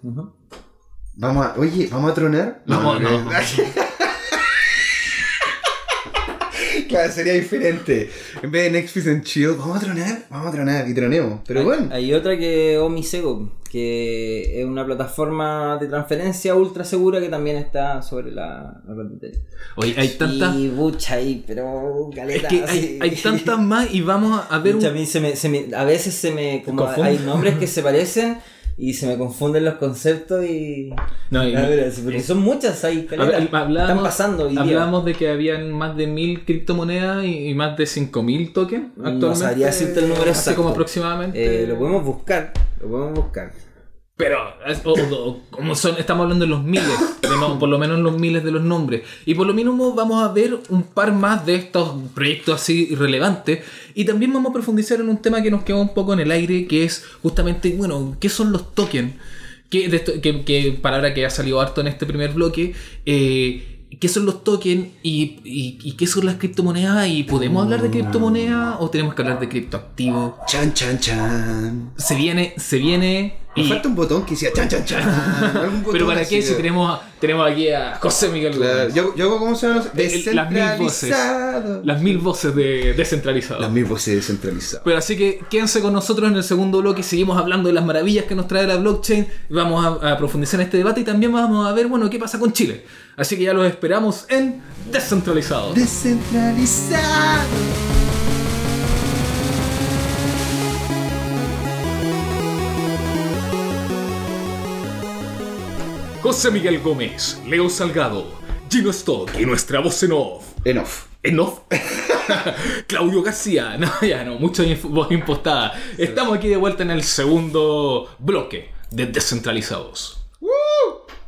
Vamos a, oye, ¿vamos a tronar? No, no, no. claro, sería diferente. En vez de Netflix and Chill, ¿vamos a tronar? Vamos a tronar y tronemos. Pero hay, bueno. hay otra que Omisego, que es una plataforma de transferencia ultra segura que también está sobre la, la red de Ethereum. Oye, hay tantas. Y bucha ahí, pero Es que hay, hay tantas más y vamos a ver Pucha, un. a, mí se me, se me- a veces se me. Como hay nombres que se parecen y se me confunden los conceptos y. No, y- ver, sí, porque son muchas ahí, Están pasando hoy. Hablábamos de que habían más de mil criptomonedas y, y más de 5000 tokens No actualmente. sabría decirte el número Así exacto. como aproximadamente. Eh, lo podemos buscar. Lo podemos buscar. Pero, o- como son, estamos hablando de los miles, por lo menos los miles de los nombres. Y por lo mínimo vamos a ver un par más de estos proyectos así relevantes. Y también vamos a profundizar en un tema que nos queda un poco en el aire, que es justamente, bueno, ¿qué son los tokens? Que, de esto- que, que palabra que ha salido harto en este primer bloque. eh, ¿Qué son los tokens y, y- y qué son las criptomonedas? ¿Y podemos hablar de criptomonedas o tenemos que hablar de criptoactivos? Chan, chan, chan. Se viene, se viene. Me y- falta un botón que decía chan, chan, chan. Algún botón pero para qué de- si tenemos, tenemos aquí a José Miguel Claro, yo, yo hago cómo se llama. Las mil voces. Descentralizado. Las mil voces de descentralizado. Las mil voces descentralizadas. Pero así que quédense con nosotros en el segundo bloque. Seguimos hablando de las maravillas que nos trae la blockchain. Vamos a, a profundizar en este debate y también vamos a ver, bueno, qué pasa con Chile. Así que ya los esperamos en Descentralizado. Descentralizado. José Miguel Gómez, Leo Salgado, Gino Stock y nuestra voz en off. Enough. ¿En off? Claudio García. No, ya no, mucha voz impostada. Estamos aquí de vuelta en el segundo bloque de Descentralizados.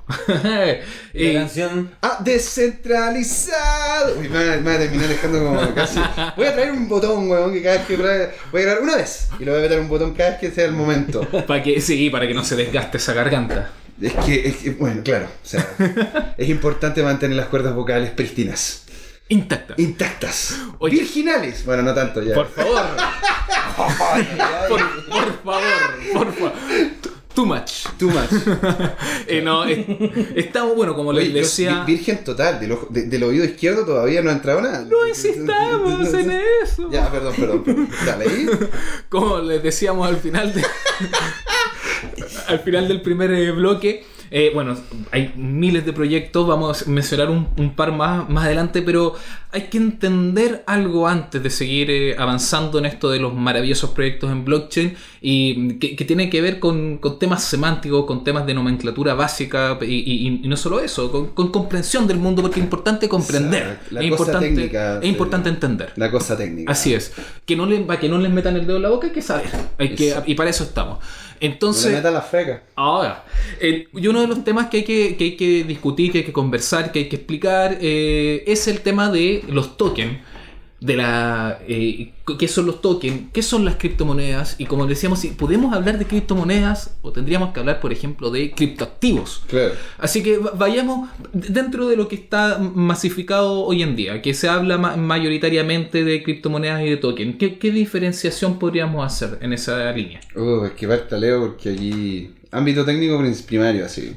La Eh, canción. Ah, descentralizado. Uy, me va, me va a terminar dejando como casi. Voy a traer un botón, weón, que cada vez que tra- voy a grabar una vez. Y lo voy a meter un botón cada vez que sea el momento. para que, sí, para que no se desgaste esa garganta. Es que, es que, bueno, claro. O sea, es importante mantener las cuerdas vocales prístinas. Intacta. Intactas. Oye. Virginales. Bueno, no tanto ya. Por favor. por, por favor, por favor. Too much. Too much. Eh, no, estamos, bueno, como Oye, les decía. vi- virgen total. Del, ojo- de- del oído izquierdo todavía no ha entrado nada. No insistamos en eso. Ya, perdón, perdón. perdón. Dale ahí. Como les decíamos al final de- al final del primer eh, bloque. Eh, bueno, hay miles de proyectos, vamos a mencionar un, un par más, más adelante, pero hay que entender algo antes de seguir eh, avanzando en esto de los maravillosos proyectos en blockchain y que, que tiene que ver con, con temas semánticos, con temas de nomenclatura básica y, y- y no solo eso, con, con comprensión del mundo, porque es importante comprender, es cosa importante, técnica, es importante entender. La cosa técnica. Así es. Que no le, para que no les metan el dedo en la boca hay que saber. Hay que, y para eso estamos. No le Entonces, metan la feca. ahora, eh, y uno de los temas que hay que, que hay que discutir, que hay que conversar, que hay que explicar, eh, es el tema de los tokens. De la. eh, ¿Qué son los tokens? ¿Qué son las criptomonedas? Y como decíamos, si podemos hablar de criptomonedas, o tendríamos que hablar, por ejemplo, de criptoactivos. Claro. Así que va- vayamos dentro de lo que está masificado hoy en día, que se habla ma- mayoritariamente de criptomonedas y de token. ¿Qué, qué diferenciación podríamos hacer en esa línea? Uh, es que parta Leo porque allí. Ámbito técnico primario, así.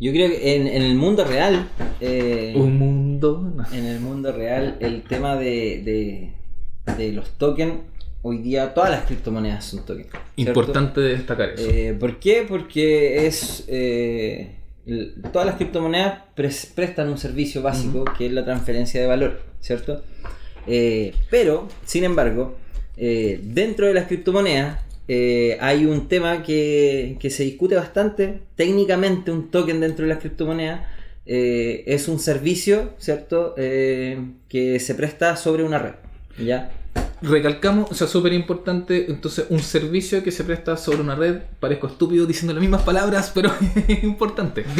Yo creo que en, en el mundo real. eh, Un mundo. No. en el mundo real, el tema de, de, de los tokens. Hoy día todas las criptomonedas son tokens. Importante destacar eso. Eh, ¿Por qué? Porque es eh, todas las criptomonedas pres- prestan un servicio básico que es la transferencia de valor, ¿cierto? Eh, pero, sin embargo, dentro de las criptomonedas eh, hay un tema que, que se discute bastante. Técnicamente, un token dentro de las criptomonedas eh, es un servicio, ¿cierto? Eh, que se presta sobre una red, ¿ya? recalcamos, o sea, súper importante, entonces un servicio que se presta sobre una red, parezco estúpido diciendo las mismas palabras, pero es importante.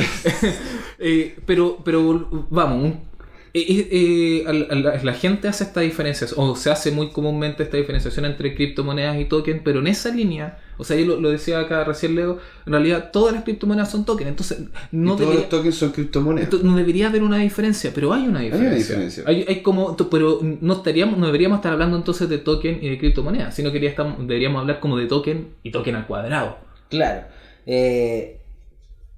Eh, pero, pero vamos, un- eh, eh, eh, la, la gente hace esta diferencia, o se hace muy comúnmente esta diferenciación entre criptomonedas y token, pero en esa línea, o sea, yo lo, lo decía acá recién Leo, en realidad todas las criptomonedas son tokens, entonces no y todos debería- los tokens son criptomonedas. entonces, no debería haber una diferencia, pero hay una diferencia. diferencia. Hay, hay como, pero no estaríamos, no deberíamos estar hablando entonces de token y de criptomonedas, sino que deberíamos hablar como de token y token al cuadrado. Claro. Eh,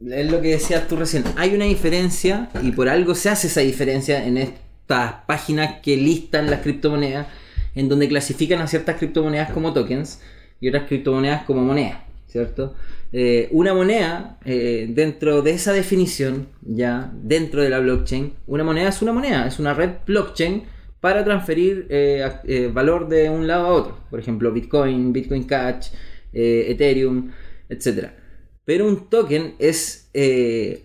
es lo que decías tú recién. Hay una diferencia y por algo se hace esa diferencia en estas páginas que listan las criptomonedas, en donde clasifican a ciertas criptomonedas como tokens y otras criptomonedas como monedas, ¿cierto? Eh, una moneda, eh, dentro de esa definición, ya dentro de la blockchain, una moneda es una moneda, es una red blockchain para transferir eh, valor de un lado a otro. Por ejemplo, Bitcoin, Bitcoin Cash, Ethereum, etc. Pero un token es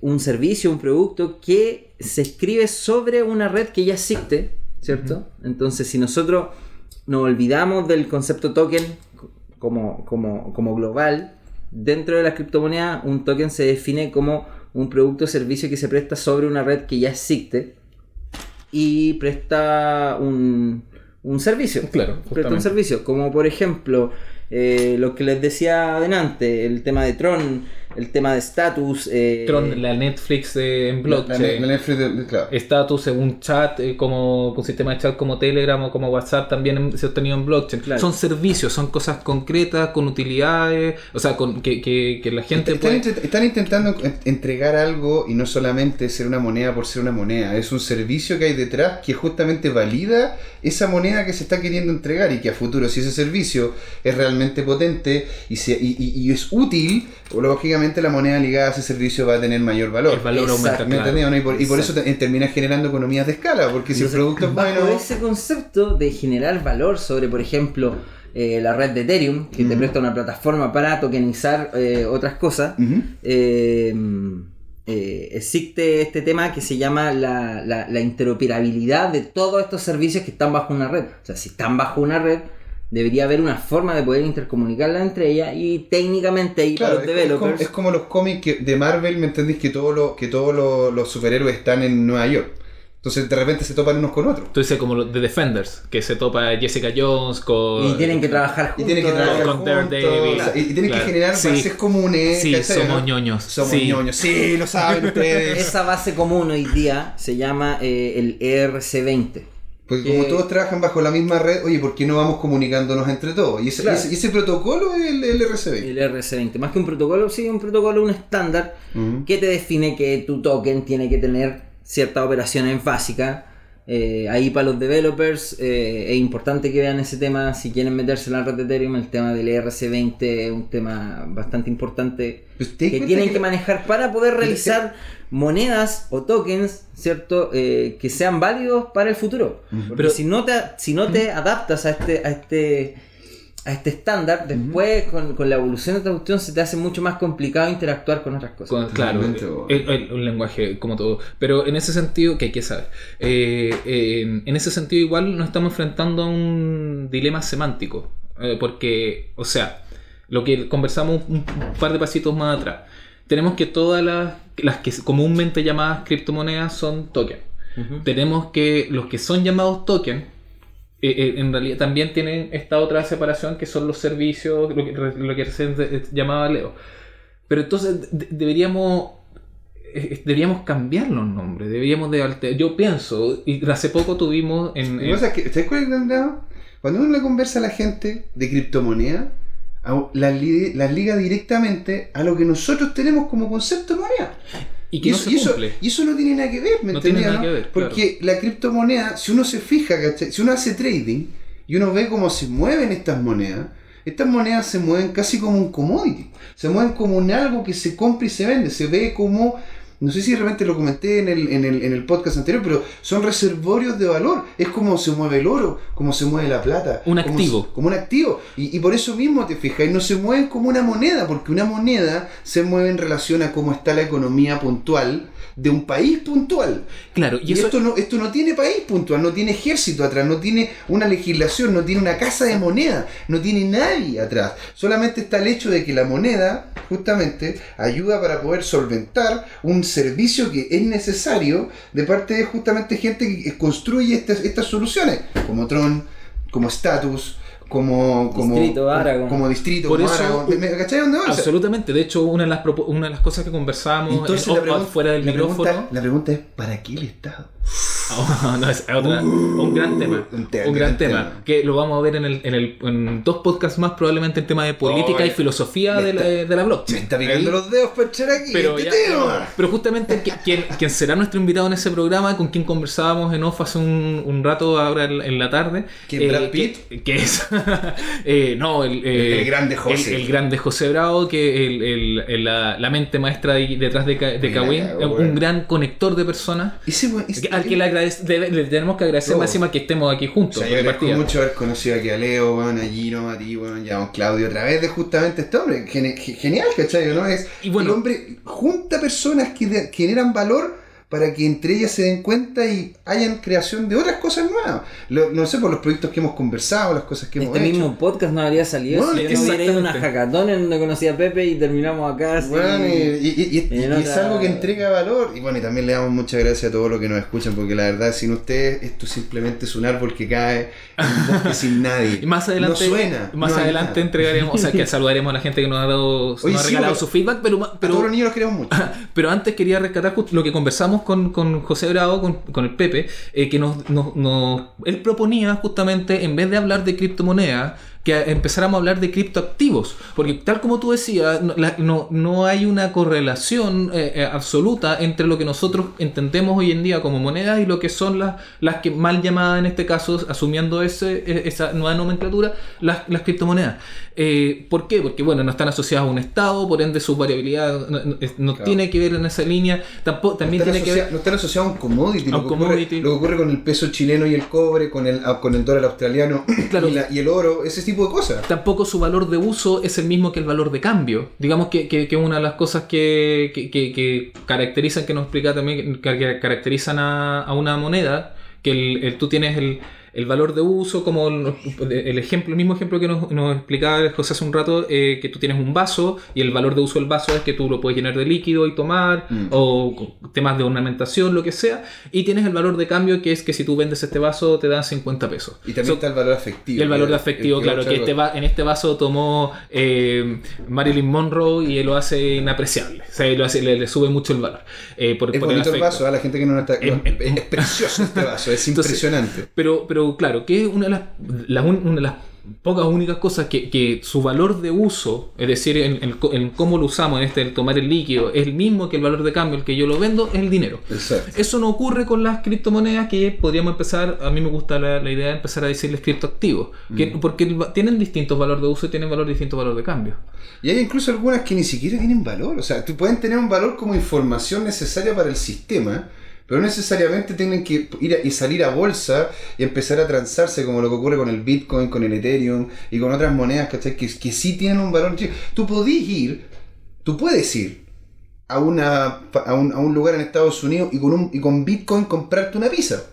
un servicio, un producto que se escribe sobre una red que ya existe, ¿cierto? Entonces, si nosotros nos olvidamos del concepto token como, como, como global, dentro de las criptomonedas, un token se define como un producto o servicio que se presta sobre una red que ya existe y presta un, un servicio. Claro, Presta un servicio. Como por ejemplo, eh, lo que les decía adelante, el tema de Tron, el tema de status. eh, Tron, la Netflix de, en blockchain. la- la Netflix de- claro. Status en un chat, eh, como un sistema de chat como Telegram o como WhatsApp también en- se ha obtenido en blockchain. Claro. Son servicios, son cosas concretas, con utilidades, o sea, con, que, que, que la gente Están, puede... están intentando en- entregar algo y no solamente ser una moneda por ser una moneda, es un servicio que hay detrás que justamente valida esa moneda que se está queriendo entregar y que a futuro si ese servicio es realmente potente y, se- y- y- y es útil, lógicamente la moneda ligada a ese servicio va a tener mayor valor. El valor aumenta, Exacto. ¿Me claro. entendés o no? Y por, y por eso Exacto. te- termina generando economías de escala, porque si el producto es bueno... ese concepto de generar valor sobre, por ejemplo, eh, la red de Ethereum, que te presta una plataforma para tokenizar eh, otras cosas, eh, eh, existe este tema que se llama la, la- la interoperabilidad de todos estos servicios que están bajo una red. O sea, si están bajo una red, debería haber una forma de poder intercomunicarla entre ellas y técnicamente ahí Claro, para los es, es como, developers. es como los cómics que- de Marvel, ¿me entendés? Que todos los que todos los, los superhéroes están en Nueva York. Entonces de repente se topan unos con otros. Tú dices como los de Defenders, que se topa Jessica Jones con... Y tienen que trabajar Y tienen que trabajar Con juntos, Daredevil. y, y tienen Claro. que generar Sí. bases comunes. Sí, ¿cachai, somos no? ñoños. Somos Sí. ñoños. Sí, lo saben ustedes. Esa base común hoy día se llama eh, el ERC20. Porque como que- todos trabajan bajo la misma red, oye, ¿por qué no vamos comunicándonos entre todos? Y ese, Claro. y ese, y ese protocolo es el, el RCB. El ERC20. Más que un protocolo, sí, un protocolo, un estándar que te define que tu token tiene que tener ciertas operaciones básicas. Eh, ahí para los developers eh, es importante que vean ese tema si quieren meterse en la red de Ethereum. El tema del ERC20 es un tema bastante importante Pues, ¿te das que tienen que manejar para poder realizar monedas o tokens, ¿cierto? Eh, que sean válidos para el futuro. Porque Pero- si no te, si no te adaptas a este, a este, a este estándar, después con, con la evolución de esta cuestión se te hace mucho más complicado interactuar con otras cosas. Con- claro, el, el- un lenguaje como todo. Pero en ese sentido, que hay que saber, eh, eh, en ese sentido igual nos estamos enfrentando a un dilema semántico. eh, porque, o sea, lo que conversamos un, un par de pasitos más atrás, tenemos que todas las, las que comúnmente llamadas criptomonedas son tokens. Tenemos que los que son llamados tokens, eh, eh, en realidad también tienen esta otra separación que son los servicios, lo que, lo que de- llamaba Leo. Pero entonces de- deberíamos eh, deberíamos cambiar los nombres, deberíamos de alter- Yo pienso, y hace poco tuvimos en... En-. Cuando uno le conversa a la gente de criptomoneda, las li- liga directamente a lo que nosotros tenemos como concepto de moneda. Y que no eso, se eso- cumple. y eso no tiene nada que ver, ¿me No tiene entendés, nada no? que ver, Porque la criptomoneda, si uno se fija, ¿cachai? si uno hace trading y uno ve cómo se mueven estas monedas, estas monedas se mueven casi como un commodity. Se mueven como un algo que se compra y se vende. Se ve como no sé si de repente lo comenté en el, en, el, en el podcast anterior, pero son reservorios de valor. Es como se mueve el oro, como se mueve la plata. Un como activo. se- Como, un activo. Y, y por eso mismo, te fijas, no se mueven como una moneda, porque una moneda se mueve en relación a cómo está la economía puntual de un país puntual. Claro, y, Y, eso esto, no, esto no tiene país puntual, no tiene ejército atrás, no tiene una legislación, no tiene una casa de moneda, no tiene nadie atrás. Solamente está el hecho de que la moneda, justamente, ayuda para poder solventar un servicio que es necesario de parte de justamente gente que construye estas, estas soluciones, como Tron, como Status. Como, como, Distrito, Aragon. como distrito, Por como eso- Aragon. ¿Me, me cachai dónde sea, Absolutamente, de hecho una de las, propo- una de las cosas que conversábamos entonces en la pregunta, fuera del la micrófono... pregunta- la pregunta es, ¿para qué el Estado? Oh, no, es otra- un gran tema. un Un, tema, gran gran tema. tema. Que lo vamos a ver en, el, en, el, en dos podcasts más, probablemente el tema de política Oye, y filosofía de la, está- de la blockchain. Me está picando Ahí- los dedos para echar aquí. pero, este ya- tema. pero justamente qui- quien, quien será nuestro invitado en ese programa, con quien conversábamos en off hace un, un rato ahora en, en la tarde. eh, ¿Quién, Brad Pitt? Que, que es. eh, no, el, eh, El- el grande José. El, el grande José Bravo, que el, el- el- la, la mente maestra de- detrás de, de Kawin, un gran conector de personas. Ese weón- ese- Al que le, tenemos que agradecer más encima que estemos aquí O juntos. sea, yo agradezco partida. mucho haber conocido aquí a Leo, weón, a Gino, a ti, weón, y a Claudio, a través de justamente este hombre. Gene- ge- genial, ¿cachai? ¿no? Es, Y bueno- el hombre junta personas que generan valor para que entre ellas se den cuenta y hayan creación de otras cosas nuevas. Lo- no sé, por los proyectos que hemos conversado, las cosas que hemos Este hecho. mismo podcast no habría salido Bueno, si yo no hubiera ido a una hackathon en donde conocí a Pepe y terminamos acá. Bueno, y, y- y- y- en y es algo que entrega valor. Y bueno, y también le damos muchas gracias a todos los que nos escuchan, porque la verdad, sin ustedes, esto simplemente es un árbol que cae en un bosque sin nadie. Y más adelante, No suena. más no adelante entregaremos, o sea, que saludaremos a la gente que nos ha dado, Oye, nos ha regalado su feedback, pero, ma- A todos pero, los niños los queremos mucho. pero antes quería rescatar justo lo que conversamos con, con José Bravo, con, con el Pepe, eh, que nos, nos- nos- él proponía justamente, en vez de hablar de criptomonedas, que empezáramos a hablar de criptoactivos, porque tal como tú decías, no, la- no, no hay una correlación eh, eh, absoluta entre lo que nosotros entendemos hoy en día como monedas y lo que son las, las que mal llamadas en este caso, asumiendo ese, eh, esa nueva nomenclatura, las, las criptomonedas. Eh, ¿Por qué? Porque bueno, no están asociadas a un Estado, por ende su variabilidad no, no- no Claro. tiene que ver en esa línea, tampoco, también tiene que ver... no están asociados a un commodity. A lo, que ocurre, commodity. lo que ocurre con el peso chileno y el cobre, con el, ah, con el dólar australiano Claro. y, la- y el oro, ese tipo tampoco su valor de uso es el mismo que el valor de cambio. Digamos que, que, una de las cosas que, que, caracterizan, que nos explica también, que caracterizan a, a una moneda, que el, el- tú tienes el, el valor de uso, como el, ejemplo, el mismo ejemplo que nos, nos explicaba José hace un rato, eh, que tú tienes un vaso y el valor de uso del vaso es que tú lo puedes llenar de líquido y tomar, Mm. o temas de ornamentación, lo que sea, y tienes el valor de cambio que es que si tú vendes este vaso te dan 50 pesos. Y también So- está el valor afectivo. y el valor que- afectivo, claro, que- este va, en este vaso tomó eh, Marilyn Monroe y él lo hace inapreciable. O sea, lo hace- le, le sube mucho el valor. eh, por, Es por bonito el vaso, a la gente que no está. Es, es precioso este vaso, es Entonces, impresionante. Pero, pero claro, que es una de las, un- una de las pocas únicas cosas que, que su valor de uso, es decir, en, en co- en cómo lo usamos, en este el tomar el líquido, es el mismo que el valor de cambio, el que yo lo vendo, es el dinero. Exacto. Eso no ocurre con las criptomonedas que podríamos empezar, a mí me gusta la, la idea de empezar a decirles criptoactivos, que, porque el va- tienen distintos valores de uso y tienen valor distintos valor de cambio. Y hay incluso algunas que ni siquiera tienen valor. O sea, tú pueden tener un valor como información necesaria para el sistema, pero no necesariamente tienen que ir a- y salir a bolsa y empezar a transarse como lo que ocurre con el Bitcoin, con el Ethereum y con otras monedas ¿cachai? Que, que sí tienen un valor. Tú podés ir, tú puedes ir a, una, a, un, a un lugar en Estados Unidos y con, un, y con Bitcoin comprarte una pizza.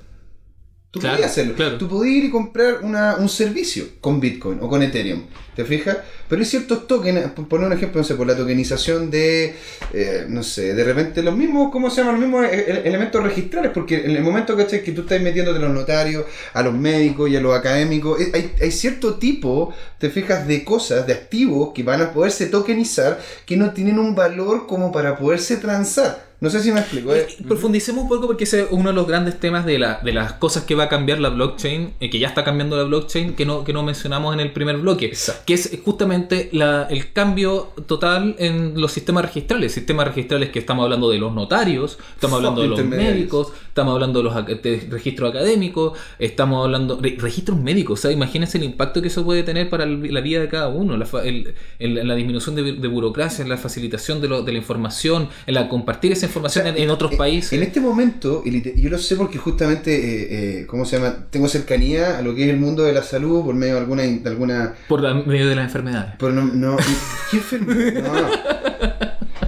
Tú Claro, podías hacerlo. claro. Tú podías ir y comprar una- un servicio con Bitcoin o con Ethereum. ¿Te fijas? Pero hay ciertos tokens, por poner un ejemplo, no sé, por la tokenización de, eh, no sé, de repente los mismos, ¿cómo se llaman? Los mismos eh, ele- elementos registrales, porque en el momento ¿cachai? que tú estás metiéndote a los notarios, a los médicos y a los académicos, eh, hay, hay cierto tipo, te fijas, de cosas, de activos que van a poderse tokenizar que no tienen un valor como para poderse transar. No sé si me explico. ¿eh? Eh, Profundicemos un poco porque ese es uno de los grandes temas de, la, de las cosas que va a cambiar la blockchain, eh, que ya está cambiando la blockchain, que no, que no mencionamos en el primer bloque, Exacto. Que es justamente la- el cambio total en los sistemas registrales. Sistemas registrales que estamos hablando de los notarios, estamos hablando de los médicos, estamos hablando de los de registros académicos, estamos hablando de registros médicos. O sea, imagínense el impacto que eso puede tener para la vida de cada uno, la, el- el- la disminución de, de burocracia, la facilitación de, lo- de la información, en la compartir esa información información O sea, en, en otros eh, países. En este momento, y yo lo sé porque justamente, eh, eh, ¿cómo se llama? Tengo cercanía a lo que es el mundo de la salud por medio de alguna... de alguna Por la- medio de las enfermedades. pero no... no ¿Qué enfermedad? No.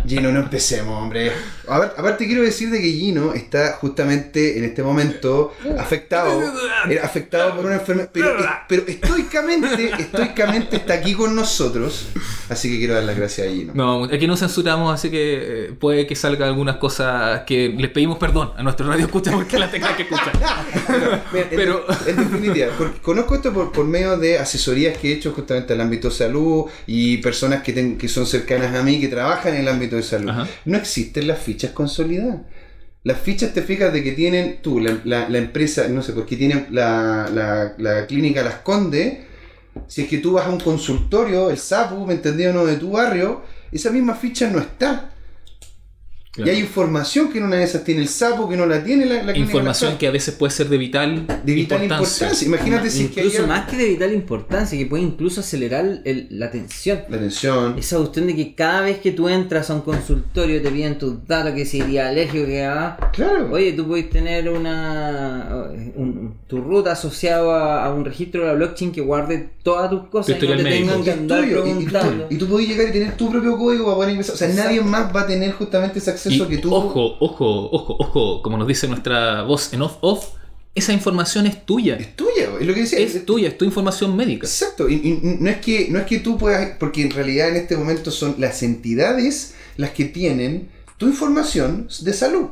Gino, no empecemos, hombre. Aparte quiero decir de que Gino está justamente en este momento afectado, eh, afectado por una enfermedad, pero, pero estoicamente, estoicamente está aquí con nosotros, así que quiero dar las gracias a Gino. No, aquí no censuramos, así que eh, puede que salga algunas cosas que les pedimos perdón a nuestro radio escucha porque la tengan que escuchar. Mira, en- Pero- en, definitiva, porque conozco esto por, por medio de asesorías que he hecho justamente al ámbito de salud y personas que, ten- que son cercanas a mí que trabajan en el ámbito de salud. Ajá. No existen las fichas consolidadas. Las fichas te fijas de que tienen tú, la, la- la empresa, no sé, porque tienen la, la- la clínica Las Condes, si es que tú vas a un consultorio, el SAPU, ¿me entendí o no?, de tu barrio, esa misma ficha no está. Claro. Y hay información que en una de esas tiene el SAPU, que no la tiene la, la Información que a veces puede ser de vital, Condes. de vital importancia. Imagínate si es que incluso más que de vital importancia, que puede incluso acelerar el- la atención. La atención. Esa cuestión de que cada vez que tú entras a un consultorio te piden tus datos, que si alérgico, que ah, Claro. Oye, tú puedes tener una un- tu ruta asociada a, a un registro de la blockchain que guarde todas tus cosas Tu y no te tengan que andar y- y, tú, y tú podés llegar y tener tu propio código para poder ingresar. O sea, nadie más va a tener justamente ese acceso Y que tú. ojo, ojo, ojo, ojo, como nos dice nuestra voz en off-off, esa información es tuya. Es tuya, es lo que decía. Es tuya, es tu información médica. Exacto. Y, y no, es que, no es que tú puedas. Porque en realidad en este momento son las entidades las que tienen tu información de salud.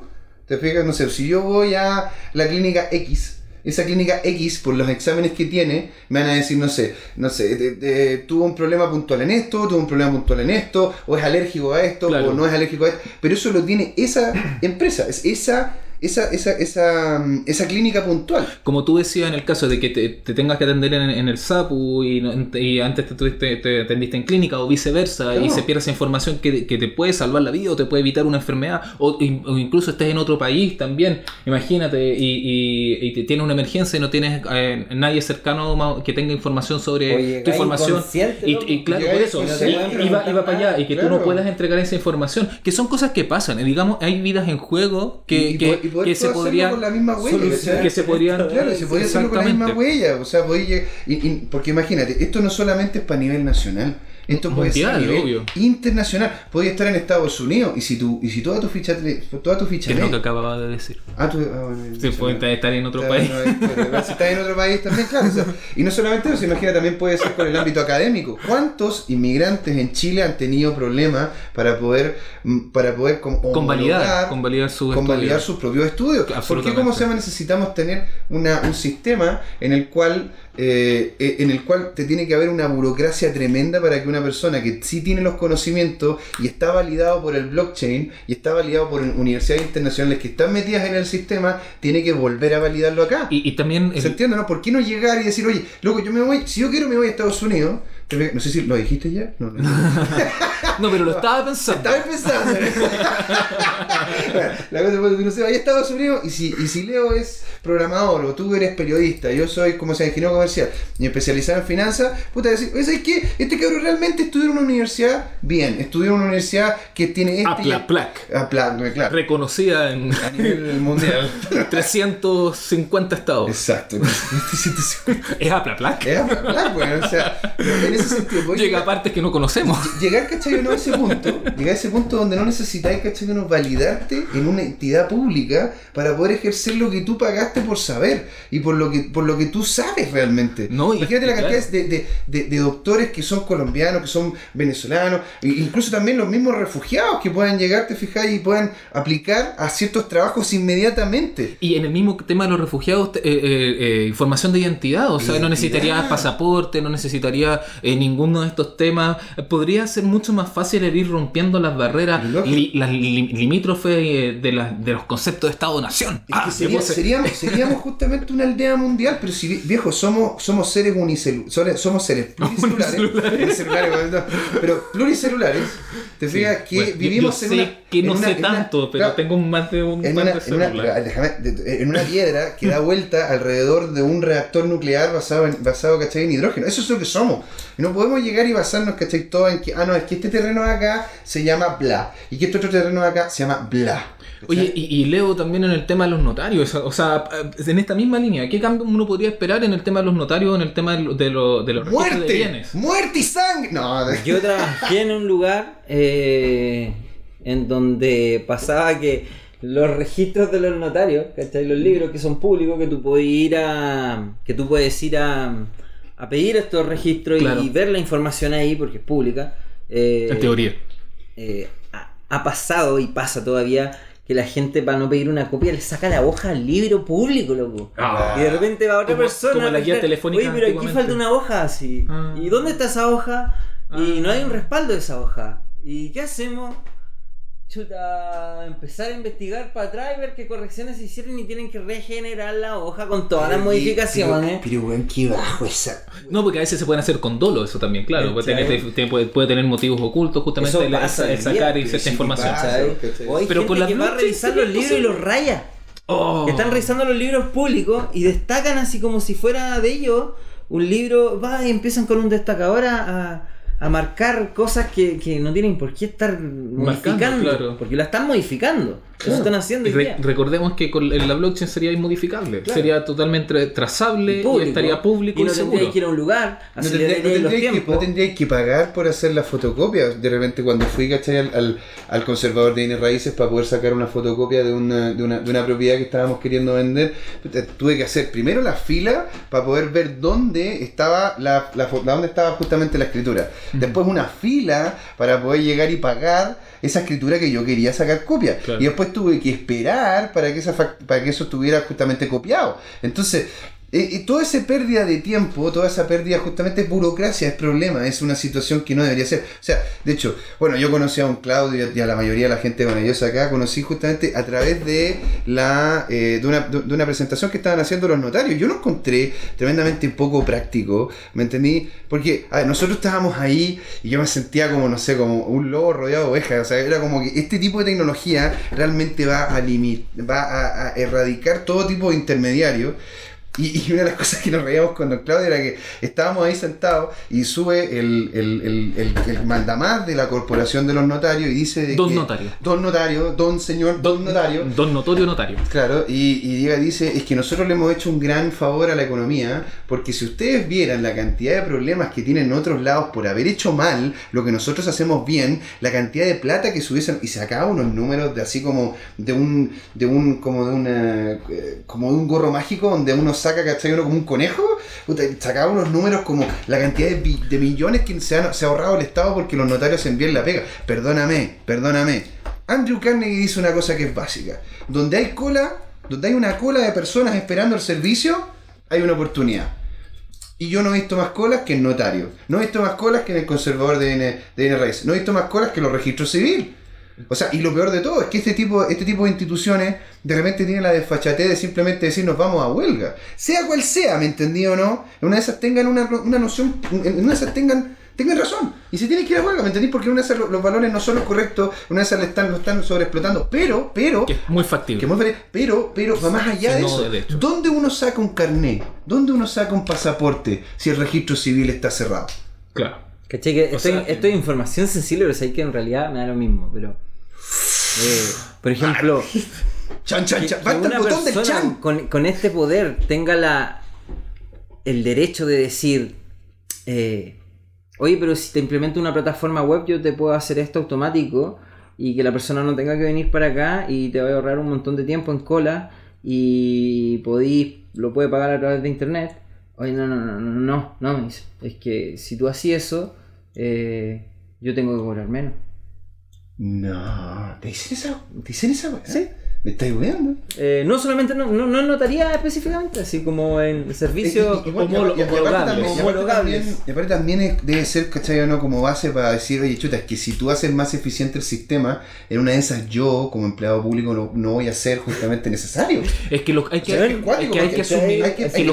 Te fijas, no sé, si yo voy a la clínica X. Esa clínica X, por los exámenes que tiene, me van a decir, no sé, no sé, de- de- tuvo un problema puntual en esto, tuvo un problema puntual en esto, o es alérgico a esto, Claro. o no es alérgico a esto. Pero eso lo tiene esa empresa, es esa, esa, esa, esa, mm, esa clínica puntual. Como tú decías en el caso de que te, te tengas que atender en, en el SAPU y, y antes te, tuviste- te atendiste en clínica o viceversa y Claro. se pierde esa información que, que te puede salvar la vida o te puede evitar una enfermedad o, in- o incluso estés en otro país también, imagínate, y, y, y te tiene una emergencia y no tienes eh, nadie cercano que tenga información sobre tu información. Y, y claro, por eso, te y va para allá y que tú no Claro. puedas entregar esa información, que son cosas que pasan, y digamos, hay vidas en juego que, poder que se hacerlo podrían... con la misma huella, solucionar. ¿cachai? que se podrían Claro, se podría hacerlo con la misma huella. O sea, podía y- porque imagínate, esto no solamente es para nivel nacional. Esto puede ser a Mundial, nivel obvio. internacional. Podía estar en Estados Unidos. Y si tu, y si toda tu ficha te- toda tu ficha Que es lo que acababa de decir. Ah, tú, ah, bueno, Sí, no sé, puede estar en otro Está- país. no, pero si estás en otro país también, claro. o sea, y no solamente eso, imagina, también puede ser con el ámbito académico. ¿Cuántos inmigrantes en Chile han tenido problemas para poder, mm, para poder Convalidar, convalidar su convalidar sus propios estudios? ¿Por qué, Absolutamente. como se llama, necesitamos tener una, un sistema en el cual eh, eh, en el cual te tiene que haber una burocracia tremenda para que una persona que sí tiene los conocimientos y está validado por el blockchain y está validado por universidades internacionales que están metidas en el sistema, tiene que volver a validarlo acá. Y, y también el- ¿Se entiende, no? ¿Por qué no llegar y decir, oye, loco, yo me voy, si yo quiero me voy a Estados Unidos? No sé si lo dijiste ya. No, no. No, pero lo estaba pensando. Estaba empezando. la cosa fue que no se vaya a Estados Unidos y si, y si Leo es programador o tú eres periodista, yo soy como sea ingeniero comercial y especializado en finanzas, puta decir, oye, ¿sabes qué? Este cabrón realmente estudió en una universidad bien, estudió en una universidad que tiene este. Aplaplac. Aplaplac, claro. Reconocida en A nivel mundial. 350 estados. Exacto. Es Aplaplac. Es Aplaplac, bueno, o sea, en ese a Llega a partes que no conocemos. Llegar, ¿cachai? no a ese punto, llegar a ese punto donde no necesitáis, ¿cachai? no validarte en una entidad pública para poder ejercer lo que tú pagaste por saber y por lo que, por lo que tú sabes realmente. No, Imagínate la cantidad claro. de, de- de- de doctores que son colombianos, que son venezolanos, e incluso también los mismos refugiados que puedan llegar, te fijáis, y puedan aplicar a ciertos trabajos inmediatamente. Y en el mismo tema de los refugiados, eh, eh, eh, información de identidad, o sea, no Identidad. necesitaría pasaporte, no necesitaría eh, ninguno de estos temas. Podría ser mucho más fácil el ir rompiendo las barreras, li- las li- limítrofes eh, de, los conceptos de Estado-Nación. Es Ah, sería- seríamos, seríamos justamente una aldea mundial, pero si viejo, somos, somos seres unicelulares, somos seres pluricelulares, unicelulares, pero pluricelulares, te fijas que Bueno, vivimos yo en sé una que en no una- sé una- tanto, pero claro, tengo más de un en de células. déjame- en una piedra que da vuelta alrededor de un reactor nuclear basado en, basado, ¿cachai? en hidrógeno. Eso es lo que somos. Y no podemos llegar y basarnos, ¿cachai? Todo en que, ah, no, es que este terreno de acá se llama bla. Y que este otro terreno de acá se llama bla. Oye, y, y leo también en el tema de los notarios, o sea, en esta misma línea, ¿qué cambio uno podría esperar en el tema de los notarios, en el tema de, lo- de, lo- de los registros de ¡Muerte! bienes? ¡Muerte y sangre! No, de- Yo trabajé en un lugar eh, en donde pasaba que los registros de los notarios, ¿cachai? Los libros que son públicos, que tú puedes ir a. que tú puedes ir a, a pedir estos registros y- Claro. y, ver la información ahí porque es pública. eh, En teoría. eh, ha, ha pasado y pasa todavía que la gente para no pedir una copia le saca la hoja al libro público, loco. Ah. Y de repente va otra Como- persona. como la guía telefónica Oye, pero aquí antiguamente". falta una hoja así. Ah. ¿Y dónde está esa hoja? Y Ah. no hay un respaldo de esa hoja. ¿Y qué hacemos? Chuta, empezar a investigar para atrás y ver qué correcciones se hicieron y tienen que regenerar la hoja con todas las modificaciones. Pero, weón, qué bajo esa. No, porque a veces se pueden hacer con dolo, eso también, claro. Puede tener, puede, puede tener motivos ocultos, justamente el, el sacar y cierta información. Pero gente con la que va a revisar los libros y los raya. Oh. Que están revisando los libros públicos y destacan así como si fuera de ellos un libro, va y empiezan con un destacador a, a- marcar cosas que, que no tienen por qué estar modificando, claro. porque la están modificando. Eso están haciendo Y hoy re- día. recordemos que con la blockchain sería inmodificable, Claro. sería totalmente trazable y, público. estaría público y no tendría que ir a un lugar, No tendría, no tendría que, no tendría que pagar por hacer la fotocopia. De repente, cuando fui ¿cachai? Al, al, al conservador de bienes raíces para poder sacar una fotocopia de una, de, una, de una propiedad que estábamos queriendo vender, puta, tuve que hacer primero la fila para poder ver dónde estaba la, la dónde estaba justamente la escritura. Después una fila para poder llegar y pagar esa escritura que yo quería sacar copia. Claro. Y después tuve que esperar para que, esa para que eso estuviera justamente copiado. Entonces, eh, toda esa pérdida de tiempo, toda esa pérdida justamente es burocracia, es problema, es una situación que no debería ser. O sea, de hecho, bueno, yo conocí a un Claudio y a la mayoría de la gente maravillosa acá, conocí justamente a través de la eh, de, una, de una presentación que estaban haciendo los notarios. Yo lo encontré tremendamente poco práctico, ¿me entendí? Porque a ver, nosotros estábamos ahí y yo me sentía como, no sé, como un lobo rodeado de ovejas. O sea, era como que este tipo de tecnología realmente va a limit, va a, a erradicar todo tipo de intermediarios. Y, y una de las cosas que nos reíamos con Don Claudio era que estábamos ahí sentados y sube el, el, el, el, el mandamás de la corporación de los notarios y dice de Don que- notario. Don notario, don señor, don notario. Don notorio notario. Claro, y, y llega dice, es que nosotros le hemos hecho un gran favor a la economía, porque si ustedes vieran la cantidad de problemas que tienen en otros lados por haber hecho mal lo que nosotros hacemos bien, la cantidad de plata que subiesen, y sacaba unos números de así como de un, de un, como de una, eh, como de un gorro mágico donde uno saca, ¿cachai? Uno como un conejo, puta, sacaba unos números como la cantidad de, millones que se, han, se ha ahorrado el Estado porque los notarios envían la pega. Perdóname, perdóname. Andrew Carnegie dice una cosa que es básica. Donde hay cola, donde hay una cola de personas esperando el servicio, hay una oportunidad. Y yo no he visto más colas que en notario. No he visto más colas que en el conservador de N, de N. No he visto más colas que en los registros civiles. O sea, y lo peor de todo es que este tipo, este tipo de instituciones de repente tienen la desfachatez de simplemente decir nos vamos a huelga. Sea cual sea, ¿me entendí o no? En una de esas tengan una, una noción, en una de esas tengan, tengan razón. Y se tienen que ir a huelga, ¿me entendí? Porque en una de esas lo- los valores no son los correctos, en una de esas le están, lo están sobreexplotando. Pero, pero, Que es muy factible. que muy feliz, pero, pero va más allá de eso. de. ¿Dónde uno saca un carné? ¿Dónde uno saca un pasaporte si el registro civil está cerrado? Claro. ¿Cachai? Que O esto, sea, información sensible, pero sé que en realidad me da lo mismo. Pero. eh, por ejemplo, Chan, chan, chan. que el del con, con este poder tenga la el derecho de decir. eh, Oye, pero si te implemento una plataforma web, yo te puedo hacer esto automático y que la persona no tenga que venir para acá y te va a ahorrar un montón de tiempo en cola y podís, lo puede pagar a través de internet. Oye, no, no, no, no, no, no, me dice. Es que si tú hacías eso, eh, yo tengo que cobrar menos. No, ¿te dicen esa? ¿Te dicen esa? Sí. ¿Me estáis viendo? Eh, no solamente, no, no, no notaría específicamente, así como en servicios homolo- homologables. Y aparte también es- debe ser, ¿cachai? o no? Como base para decir, oye, chuta, es que si tú haces más eficiente el sistema, en una de esas yo, como empleado público, no, no voy a ser justamente necesario. Es que, los, hay que, O sea, es es cuático, que hay que asumir hay que- en,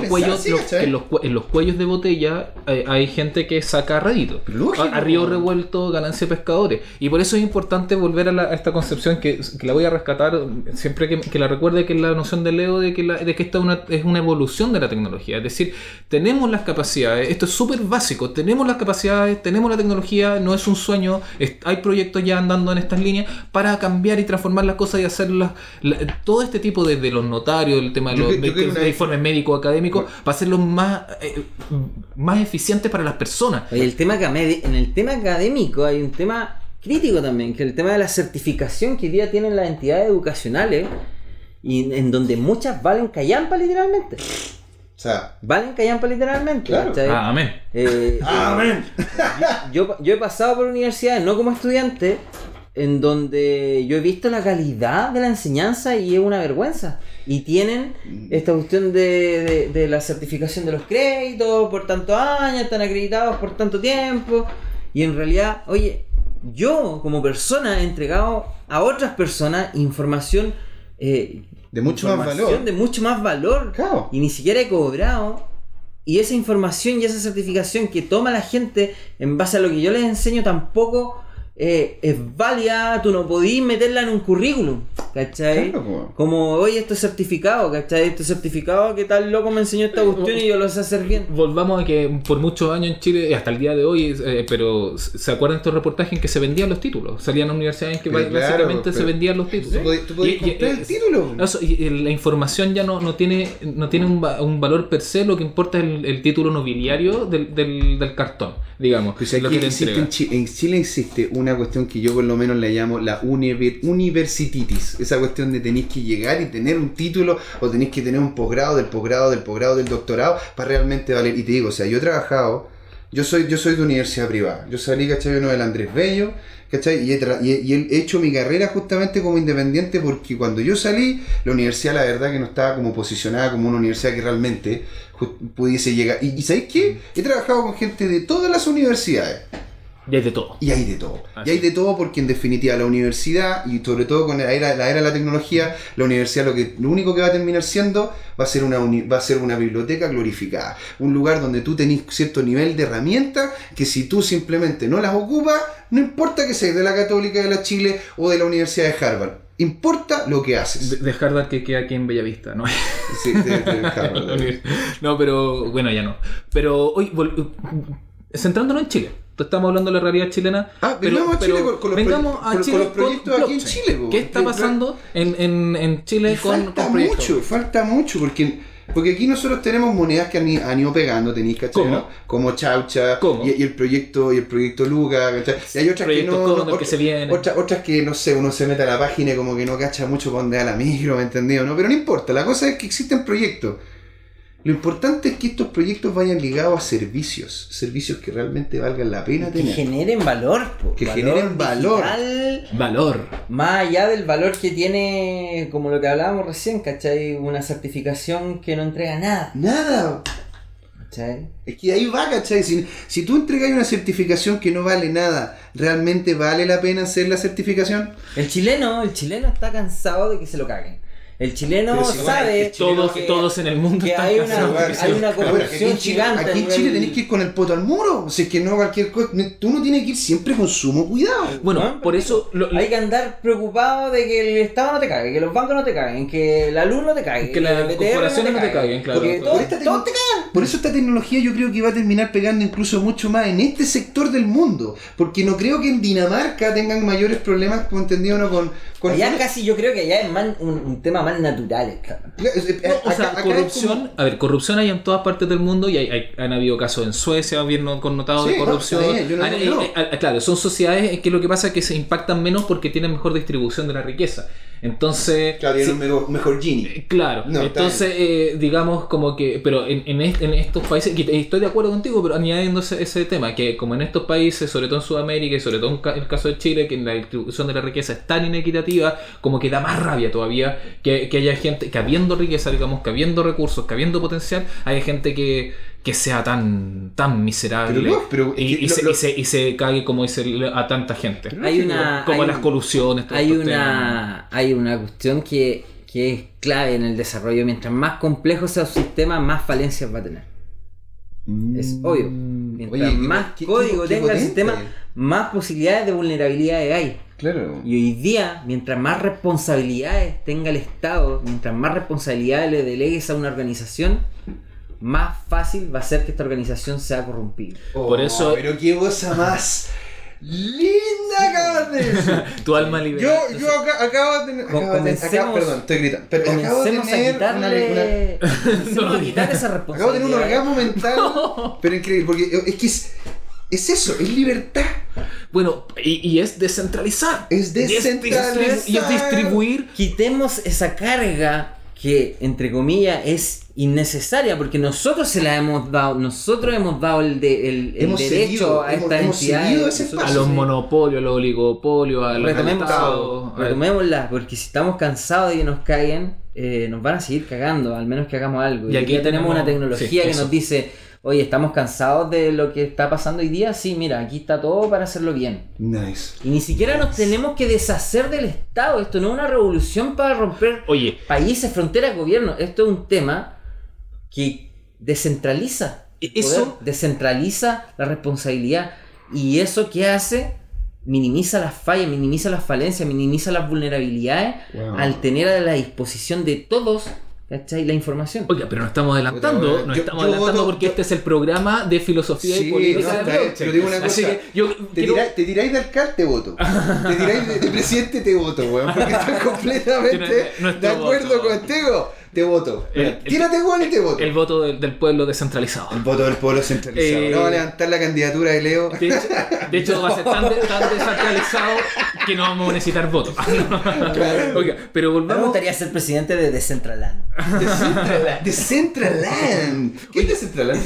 los, cue- en los cuellos de botella eh, hay gente que saca rédito. Lógico, a, a río revuelto, ganancia de pescadores. Y por eso es importante volver a, la- a esta concepción que, que la voy a rescatar siempre que, que la recuerde, que es la noción de Leo de que, la- de que esta una- es una evolución de la tecnología. Es decir, tenemos las capacidades, esto es súper básico, tenemos las capacidades, tenemos la tecnología, no es un sueño, es- hay proyectos ya andando en estas líneas para cambiar y transformar las cosas y hacerlas, la- todo este tipo de, de los notarios, el tema de los informes médicos académicos, para hacerlos más, eh, más eficientes para las personas. Oye, el tema en el tema académico hay un tema crítico también, que el tema de la certificación que hoy día tienen las entidades educacionales y en donde muchas valen callampa literalmente. O sea, Valen callampa literalmente. Claro. Ah, amén. Eh, amén. yo, yo he pasado por universidades, no como estudiante, en donde yo he visto la calidad de la enseñanza y es una vergüenza. Y tienen esta cuestión de, de- de la certificación de los créditos por tantos años, están acreditados por tanto tiempo. Y en realidad, oye, yo como persona he entregado a otras personas información eh, De mucho más valor. de mucho más valor Claro. y ni siquiera he cobrado. Y esa información y esa certificación que toma la gente en base a lo que yo les enseño tampoco eh, es válida, tú no podís meterla en un currículum, ¿cachai? Claro. Como, oye, esto es certificado, ¿cachai? Este certificado que tal loco me enseñó esta cuestión y yo lo sé hacer bien. Volvamos a que por muchos años en Chile, y hasta el día de hoy, eh, pero ¿se acuerdan estos reportajes en que se vendían los títulos? Salían a universidades en que Pero claro, básicamente se pero- vendían los títulos. Tú podías- tú podías Y- y- comprar el eh, título. no, y, eh, la información ya no, no tiene, no tiene un, va- un valor per se, lo que importa es el, el título nobiliario del, del, del cartón, digamos. Pues lo que existe en, Chi- en Chile existe una cuestión que yo por lo menos le llamo la univer- universititis. Esa cuestión de tenéis que llegar y tener un título o tenéis que tener un posgrado del posgrado del posgrado del doctorado para realmente valer. Y te digo, o sea, yo he trabajado, yo soy, yo soy de universidad privada. Yo salí, ¿cachai? Uno del Andrés Bello, ¿cachai? Y he, y he- hecho mi carrera justamente como independiente porque cuando yo salí, la universidad la verdad que no estaba como posicionada como una universidad que realmente pudiese llegar. Y, y ¿sabéis qué? He trabajado con gente de todas las universidades. Y hay de todo. Y hay de todo. Así Y hay de todo porque en definitiva la universidad, y sobre todo con la era, la era de la tecnología, la universidad lo, que, lo único que va a terminar siendo va a ser una, uni- va a ser una biblioteca glorificada. Un lugar donde tú tenés cierto nivel de herramientas que si tú simplemente no las ocupas, no importa que seas de la Católica de la Chile o de la Universidad de Harvard. Importa lo que haces. de Harvard que queda aquí en Bellavista, ¿no? Sí, de- de Harvard. no, pero bueno, ya no. Pero hoy, vol- centrándonos en Chile. Estamos hablando de la realidad chilena. Ah, pero, vengamos a Chile con- con los vengamos proye- a con- Chile con los proyectos aquí en. Chile, po. ¿Qué está Que- pasando en, en, en Chile con, falta con proyectos? mucho, falta mucho, porque, porque aquí nosotros tenemos monedas que han, han ido pegando, tenéis. ¿Cómo? no? Como Chaucha ¿Cómo? Y, y el proyecto y el proyecto ¿cachai? Y hay otras que Proyectos no, que se vienen. otras, otras que no sé, uno se mete a la página y como que no cacha mucho para dónde da la micro, ¿me entendido? ¿no? Pero no importa, la cosa es que existen proyectos. Lo importante es que estos proyectos vayan ligados a servicios, servicios que realmente valgan la pena Que tener. generen valor, po, Que generen valor. digital, Valor. Más allá del valor que tiene, como lo que hablábamos recién, ¿cachai? Una certificación que no entrega nada, Nada, ¿cachai? Es que ahí va, ¿cachai? Si, si tú entregas una certificación que no vale nada, ¿realmente vale la pena hacer la certificación? El chileno, el chileno está cansado de que se lo caguen. El chileno si, sabe el chileno- Todos, que, todos en el mundo que están hay una- se hay una corrupción aquí en Chile, gigante aquí en Chile tenés que ir con el poto al muro. Si es que no cualquier cosa, uno tiene que ir siempre con sumo cuidado. Bueno, por eso lo- Hay que andar preocupado de que el Estado no te cague, que los bancos no te caguen, que la luz no te cague, Que las corporaciones no te cague, caguen, claro. Porque Por todo- todos te tecno- por eso esta tecnología yo creo que va a terminar pegando incluso mucho más en este sector del mundo. Porque no creo que en Dinamarca tengan mayores problemas, como entendido, no con... con Allá casi yo creo que allá es más un, un tema más natural, cabrón. No, o sea, Acá- acá es corrupción, como- a ver, corrupción hay en todas partes del mundo y hay, hay- han habido casos en Suecia bien connotados Sí, de corrupción. bien, no no. eh, eh, claro, son sociedades que lo que pasa es que se impactan menos porque tienen mejor distribución de la riqueza. Entonces, Claro, tiene sí, un mejor, mejor Genie. eh, Claro, No, entonces eh, digamos como que, pero en, en, est- en estos países, estoy de acuerdo contigo, pero añadiendo ese, ese tema, que como en estos países, sobre todo en Sudamérica y sobre todo en el caso de Chile, que la distribución de la riqueza es tan inequitativa, como que da más rabia todavía que, que haya gente, que habiendo riqueza, digamos, que habiendo recursos, que habiendo potencial, hay gente que, que sea tan, tan miserable Pero no, pero y, es que y lo- se, lo- y se- y se cague como dice a tanta gente. Hay una. como hay las un- colusiones, hay una, hay una cuestión que, que es clave en el desarrollo. Mientras más complejo sea su sistema, más falencias va a tener. Es Mm. obvio. Mientras Oye, más qué- código qué tenga el sistema, más posibilidades de vulnerabilidades hay. Claro. Y hoy día, mientras más responsabilidades tenga el Estado, mientras más responsabilidades le delegues a una organización, más fácil va a ser que esta organización sea corrompida. Por eso- Oh, Pero qué cosa más linda acabas de decir. Tu alma Yo, liberada. yo acá- acabo de tener. Acabo de tener- acá- comencemos- perdón, estoy gritando. Pero acabo de Comencemos a tener una, quitarle, comencemos a quitar esa una- responsabilidad. acabo de tener un orgasmo mental. Pero increíble, porque es que es, es eso, es libertad. Bueno, y, y es descentralizar. Es Y es descentralizar. Y es distribuir. Quitemos esa carga que, entre comillas, es innecesaria porque nosotros se la hemos dado, nosotros hemos dado el, de- el, el Hemos derecho a hemos- hemos ese Nosotros A los sí. monopolios, a los oligopolios, a los Retomemos- estados, a- Retomémosla, porque si estamos cansados de que nos caigan, eh, nos van a seguir cagando, al menos que hagamos algo. Y Y aquí tenemos tenemos- una tecnología sí, que eso. nos dice, oye, estamos cansados de lo que está pasando hoy día, sí, mira, aquí está todo para hacerlo bien. Nice. Y ni siquiera nos tenemos que deshacer del Estado, esto no es una revolución para romper Oye, países, fronteras, gobiernos, esto es un tema que descentraliza. el Eso- poder, descentraliza la responsabilidad. ¿Y eso qué hace? Minimiza las fallas, minimiza las falencias, minimiza las vulnerabilidades Wow. al tener a la disposición de todos ¿cachai? la información. oiga, pero nos estamos adelantando. Puta, Nos yo- estamos yo adelantando voto- porque yo- este es el programa de filosofía Sí, y política. no, de pero digo una Así cosa, que yo Te, quiero- tiráis, te tiráis de alcalde, te voto. Te tiráis de, de presidente, te voto, weón. Porque estoy completamente de acuerdo voto. contigo. Te voto. Mira, el- Tírate, y te voto. el voto del, del pueblo descentralizado. El voto del pueblo centralizado. Eh, no va a levantar la candidatura de Leo. De hecho, de hecho, va a ser tan, de- tan descentralizado que no vamos a necesitar votos. Oiga, pero A mí me volvamos. gustaría ser presidente de Decentraland. Decentraland. Decentraland. ¿Qué es Decentraland?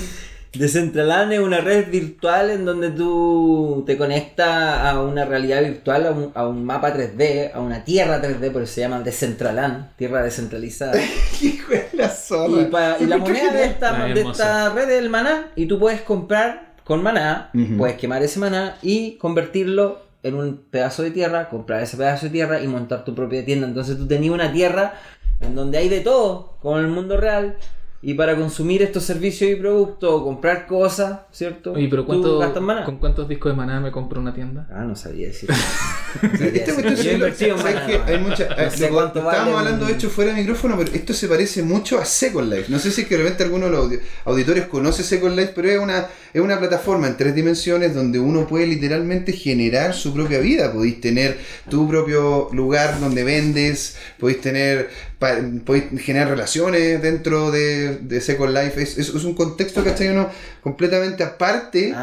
Decentraland es una red virtual en donde tú te conectas a una realidad virtual, a un, a un mapa 3D, a una tierra 3D, por eso se llama Decentraland, tierra descentralizada. Hijo de la zorra. Y, pa- y la moneda de esta, de hermoso. esta red es el maná y tú puedes comprar con maná, puedes quemar ese maná y convertirlo en un pedazo de tierra, comprar ese pedazo de tierra y montar tu propia tienda. Entonces tú tenías una tierra en donde hay de todo, como en el mundo real. Y para consumir estos servicios y productos o comprar cosas, ¿cierto? Oye, pero ¿cuánto, gastas maná. ¿con cuántos discos de maná me compro una tienda? Ah, no sabía decir. No. Hay mucha- No eh, sé lo- cuánto estábamos vale hablando un- de hecho fuera de micrófono, pero esto se parece mucho a Second Life. No sé si es que de repente alguno de los audi- auditores conoce Second Life, pero es una, es una plataforma en tres dimensiones donde uno puede literalmente generar su propia vida. Podéis tener tu propio lugar donde vendes, podéis tener podéis generar relaciones dentro de, de Second Life. Es, es- es un contexto, ¿cachai? Uno completamente aparte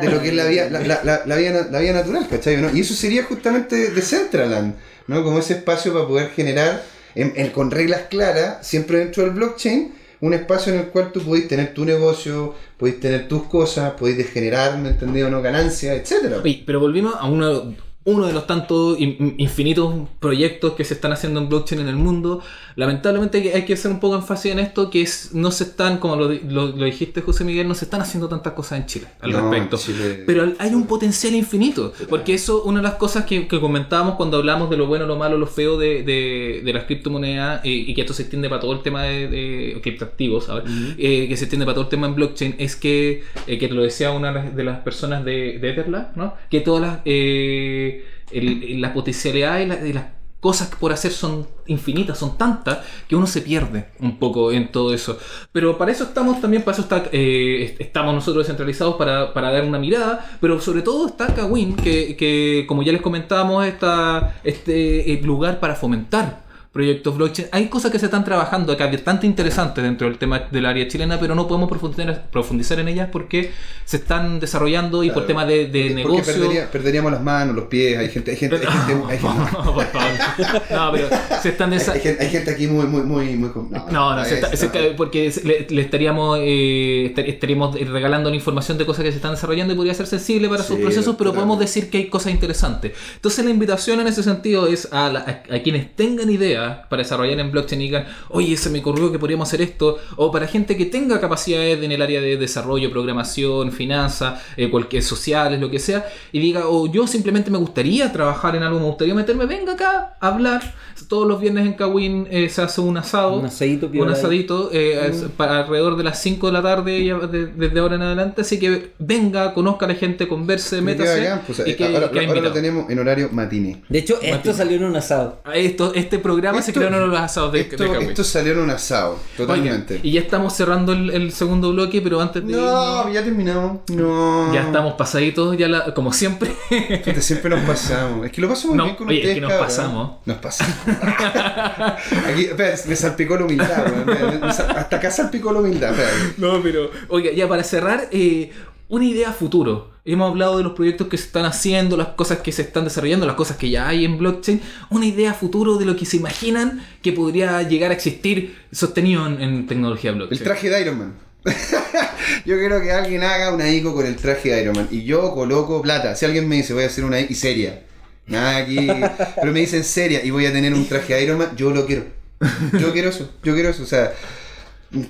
de lo que es la vida, la, la, la, la vida, la natural, ¿cachai? Y eso sería justamente Decentraland, ¿no? Como ese espacio para poder generar, en- con reglas claras, siempre dentro del blockchain, un espacio en el cual tú podéis tener tu negocio, podéis tener tus cosas, podéis generar, ¿me entendido? No ganancias, etcétera. Pero volvimos a uno, uno de los tantos in- infinitos proyectos que se están haciendo en blockchain en el mundo. Lamentablemente hay que- hacer un poco énfasis en esto, que es no se están, como lo, lo- lo dijiste José Miguel, no se están haciendo tantas cosas en Chile al No, respecto. Chile- Pero hay un potencial infinito, porque eso, una de las cosas que, que comentábamos cuando hablamos de lo bueno, lo malo, lo feo de, de- de las criptomonedas, eh, y que esto se extiende para todo el tema de, de criptoactivos, ¿sabes? Eh, que se extiende para todo el tema en blockchain, es que, eh, que te lo decía una de las- de las personas de, de Etherlab, ¿no? Que todas las, eh, el- las potencialidades y las, y las cosas por hacer son infinitas, son tantas, que uno se pierde un poco en todo eso. Pero para eso estamos también, para eso está, eh, est- estamos nosotros descentralizados para, para dar una mirada, pero sobre todo está Kawin, que, que como ya les comentábamos, está este eh, lugar para fomentar proyectos blockchain. Hay cosas que se están trabajando acá bastante interesantes dentro del tema del área chilena, pero no podemos profundizar, profundizar en ellas porque se están desarrollando y por temas de, de negocio. perdería- perderíamos las manos, los pies, hay gente, hay gente, hay gente, hay gente, No, por favor. No, pero se están desa- hay gente, hay gente aquí muy, muy, muy, muy... No, No, no, se es- está- se está- porque le, le estaríamos eh, estar- estaríamos regalando la información de cosas que se están desarrollando y podría ser sensible para sus procesos, pero podemos decir que hay cosas interesantes. Entonces la invitación en ese sentido es a, la- a- a quienes tengan ideas para desarrollar en blockchain y digan, oye, se me ocurrió que podríamos hacer esto, o para gente que tenga capacidades en el área de desarrollo, programación, finanzas, eh, cualquier sociales, lo que sea, y diga, o yo simplemente me gustaría trabajar en algo, me gustaría meterme, venga acá a hablar. Todos los viernes en Kawin eh, se hace un asado. Un asadito Un asadito eh, para alrededor de las 5 de la tarde ya de- desde ahora en adelante. Así que venga, conozca a la gente, converse, métase. pues, y que, ahora, que ha ahora lo tenemos en horario matiné. De hecho, esto salió en un asado. A Esto, este programa se Esto- los asados de, Esto, de Kawin. esto salió en un asado, totalmente. Oigan, y ya estamos cerrando el, el segundo bloque, pero antes de No, ya terminamos. No. ya estamos pasaditos, ya la- como siempre. Siempre nos pasamos. Es que lo paso muy No, bien con oye, es ustedes. que nos pasamos. Nos pasamos. Aquí, espera, me salpicó la humildad. Me- Hasta acá salpicó la humildad. espera. No, pero, oiga, ya para cerrar, eh, una idea futuro. Hemos hablado de los proyectos que se están haciendo, las cosas que se están desarrollando, las cosas que ya hay en blockchain. Una idea futuro de lo que se imaginan que podría llegar a existir sostenido en, en tecnología El blockchain. traje de Iron Man. yo quiero que alguien haga una ICO con el traje de Iron Man. Y yo coloco plata. Si alguien me dice, voy a hacer una ICO seria. Nada aquí. Pero me dicen seria y voy a tener un traje de Iron Man, yo lo quiero. Yo quiero eso. Yo quiero eso. O sea,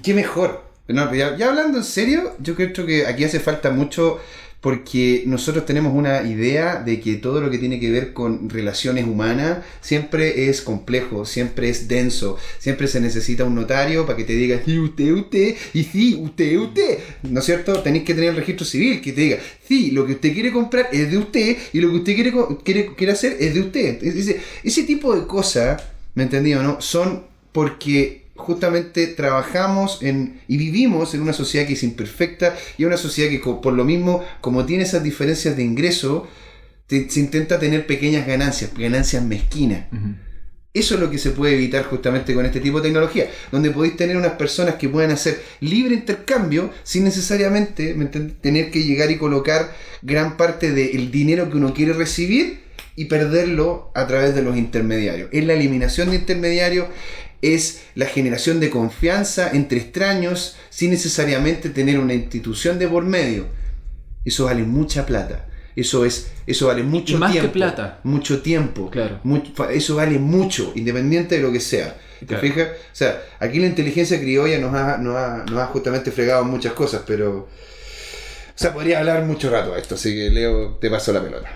qué mejor. No, ya, hablando en serio, yo creo que aquí hace falta mucho porque nosotros tenemos una idea de que todo lo que tiene que ver con relaciones humanas siempre es complejo, siempre es denso, siempre se necesita un notario para que te diga, sí, usted, usted, y sí, usted, usted. ¿No es cierto? Tenéis que tener el registro civil que te diga, sí, lo que usted quiere comprar es de usted y lo que usted quiere, quiere, quiere hacer es de usted. Ese, ese tipo de cosas, ¿me entendí o no? Son porque justamente trabajamos en y vivimos en una sociedad que es imperfecta y una sociedad que por lo mismo como tiene esas diferencias de ingreso te- se intenta tener pequeñas ganancias ganancias mezquinas. Eso es lo que se puede evitar justamente con este tipo de tecnología, donde podéis tener unas personas que puedan hacer libre intercambio sin necesariamente tener que llegar y colocar gran parte del dinero que uno quiere recibir y perderlo a través de los intermediarios. Es la eliminación de intermediarios, es la generación de confianza entre extraños sin necesariamente tener una institución de por medio. Eso vale mucha plata. Eso es, eso vale mucho más que tiempo. plata. Mucho tiempo. Claro. Mucho- eso vale mucho, independiente de lo que sea. ¿Te Claro. fijas? O sea, aquí la inteligencia criolla nos ha, nos ha, nos ha justamente fregado muchas cosas, pero. O sea, podría hablar mucho rato de esto, así que Leo, te paso la pelota.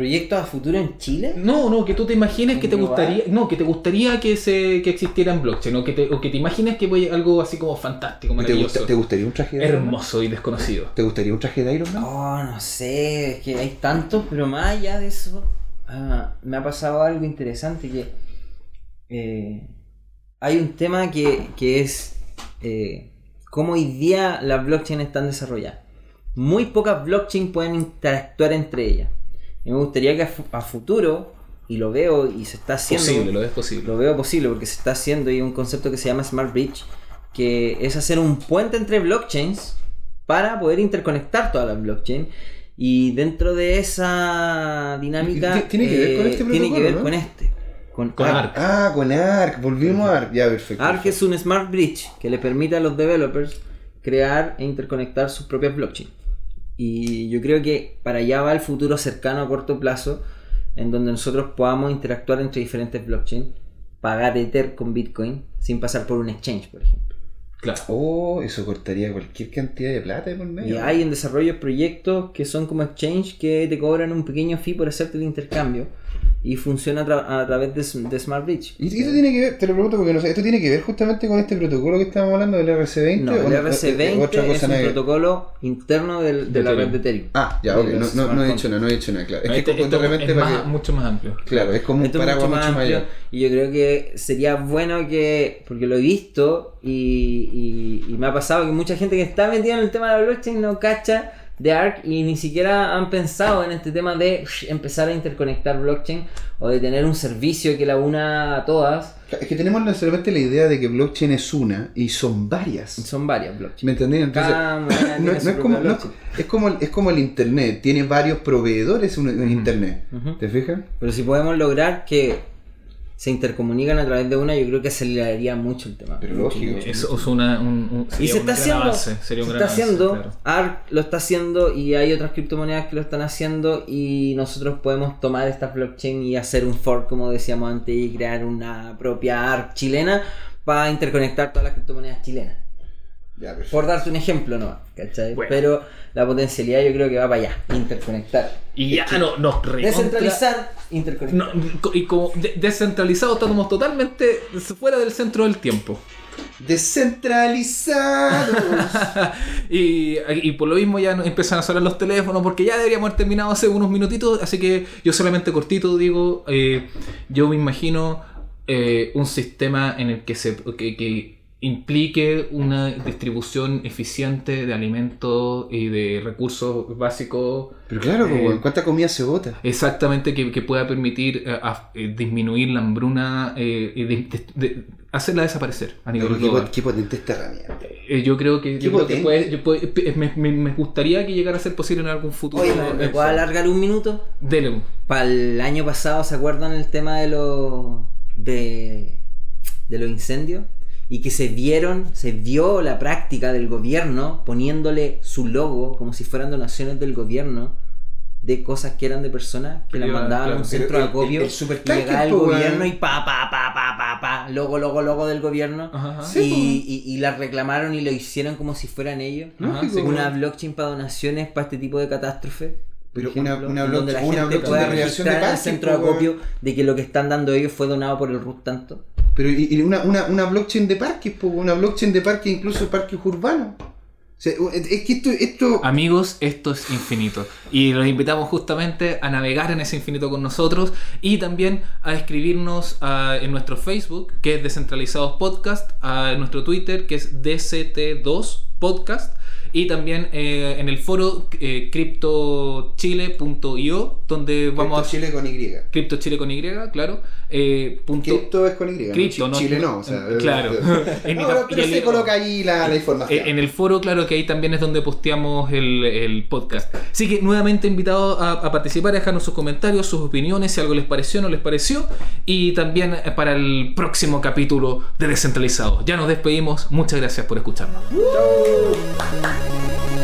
¿Proyectos a futuro en Chile? No, no, que tú te imagines que te Global. gustaría, no, que te gustaría que se que existiera en blockchain, o que te, o que te imagines que voy algo así como fantástico, ¿Te, maravilloso, gusta- ¿Te gustaría un traje de Iron Man? hermoso y desconocido. ¿Te gustaría un traje de Iron Man? Oh, no sé, es que hay tantos, pero más allá de eso, ah, me ha pasado algo interesante que eh, hay un tema que, que es eh, cómo hoy día las blockchain están desarrolladas. Muy pocas blockchain pueden interactuar entre ellas. Y me gustaría que a, fu- a futuro, y lo veo y se está haciendo... Posible, lo es posible. Lo veo posible porque se está haciendo y un concepto que se llama Smart Bridge, que es hacer un puente entre blockchains para poder interconectar todas las blockchains. Y dentro de esa dinámica ¿Ti- tiene que ver con este tiene que ver no? con este. Con, Con Arc. Arc. Ah, con Arc, volvimos a Arc. Ya, perfecto. Arc es un Smart Bridge que le permite a los developers crear e interconectar sus propias blockchains. Y yo creo que para allá va el futuro cercano a corto plazo, en donde nosotros podamos interactuar entre diferentes blockchains, pagar Ether con Bitcoin sin pasar por un exchange, por ejemplo. Claro. Oh, eso cortaría cualquier cantidad de plata por medio. Y hay en desarrollo proyectos que son como exchange que te cobran un pequeño fee por hacerte el intercambio y funciona a, tra- a través de, de Smart Bridge. ¿Y esto tiene que ver, te lo pregunto porque no sé, esto tiene que ver justamente con este protocolo que estábamos hablando del RC20? No, el o- RC20 o otra cosa es un que- protocolo interno del- de, De la red de Ethereum. Ah, ya, ok, no, no, no he dicho nada, no he dicho nada, claro. Es que Este- como esto de repente es para más- que- mucho más amplio. Claro, es como un paraguas mucho mucho más más amplio allá. y yo creo que sería bueno que, porque lo he visto y, y- y me ha pasado que mucha gente que está metida en el tema de la blockchain no cacha de ARC y ni siquiera han pensado en este tema de empezar a interconectar blockchain o de tener un servicio que la una a todas. Es que tenemos necesariamente la idea de que blockchain es una y son varias. Son varias blockchains. ¿Me entendés? Entonces, no, es, como, no- blockchain. es, como, es como el internet, tiene varios proveedores en, en internet. ¿Te fijas? Pero si podemos lograr que se intercomunican a través de una, yo creo que aceleraría mucho el tema. Pero Mucho, lógico. mucho. Eso es una, un, un- Y sería se está haciendo, avance, sería un se gran está avance, haciendo, claro. ARC lo está haciendo y hay otras criptomonedas que lo están haciendo y nosotros podemos tomar esta blockchain y hacer un fork, como decíamos antes, y crear una propia ARC chilena para interconectar todas las criptomonedas chilenas. Ya. Por darte un ejemplo, ¿no? ¿Cachai? Bueno. Pero la potencialidad yo creo que va para allá, interconectar. Y ya no, nos Descentralizar, interconectar. No, y como de- descentralizados estamos totalmente fuera del centro del tiempo. Descentralizados. y, y por lo mismo ya empiezan a sonar los teléfonos porque ya deberíamos haber terminado hace unos minutitos, así que yo solamente cortito digo, eh, yo me imagino eh, un sistema en el que se que, que implique una distribución eficiente de alimentos y de recursos básicos Pero claro, Eh, ¿cuánta comida se bota? Exactamente, que, que pueda permitir eh, a- eh, disminuir la hambruna eh, y de- de- de- hacerla desaparecer a nivel Pero qué, global. qué potente esta herramienta. Eh, yo creo que, Qué yo creo que puede- yo puede- me, me- me gustaría que llegara a ser posible en algún futuro. Oye, ¿me, me puedo alargar un minuto? Dele. Para el año pasado, ¿se acuerdan el tema de los de, de los incendios? Y que se vieron, se vio la práctica del gobierno poniéndole su logo como si fueran donaciones del gobierno de cosas que eran de personas que las mandaban a claro, un pero centro de el- acopio el- el y supertanker, llegaba el gobierno y pa pa pa pa pa pa logo logo logo del gobierno. Ajá, ajá. Sí, y, y, y las reclamaron y lo hicieron como si fueran ellos. Ajá, sí. una blockchain para donaciones para este tipo de catástrofe Pero una, una, en donde la una gente pueda de en parques, centro de acopio de que lo que están dando ellos fue donado por el RUT tanto. Pero y, y una, una, una blockchain de parques, po, una blockchain de parques, incluso parques urbanos. O sea, es que esto, esto Amigos, esto es infinito. Y los invitamos justamente a navegar en ese infinito con nosotros y también a escribirnos ah, en nuestro Facebook, que es Descentralizados Podcast, a nuestro Twitter, que es DCT2 Podcast, y también eh, en el foro eh, criptochile.io, donde vamos a... Chile con Y. Cripto Chile con Y, claro. Eh, punto- Cripto es con Y. Cripto, no- Chile no. O sea, claro. En pero, se coloca ahí la, la información. Eh, En el foro, claro que ahí también es donde posteamos el, el podcast. Así que nuevamente invitados a, a participar, a dejarnos sus comentarios, sus opiniones, si algo les pareció o no les pareció. Y también eh, para el próximo capítulo de Descentralizado. Ya nos despedimos. Muchas gracias por escucharnos. Chau.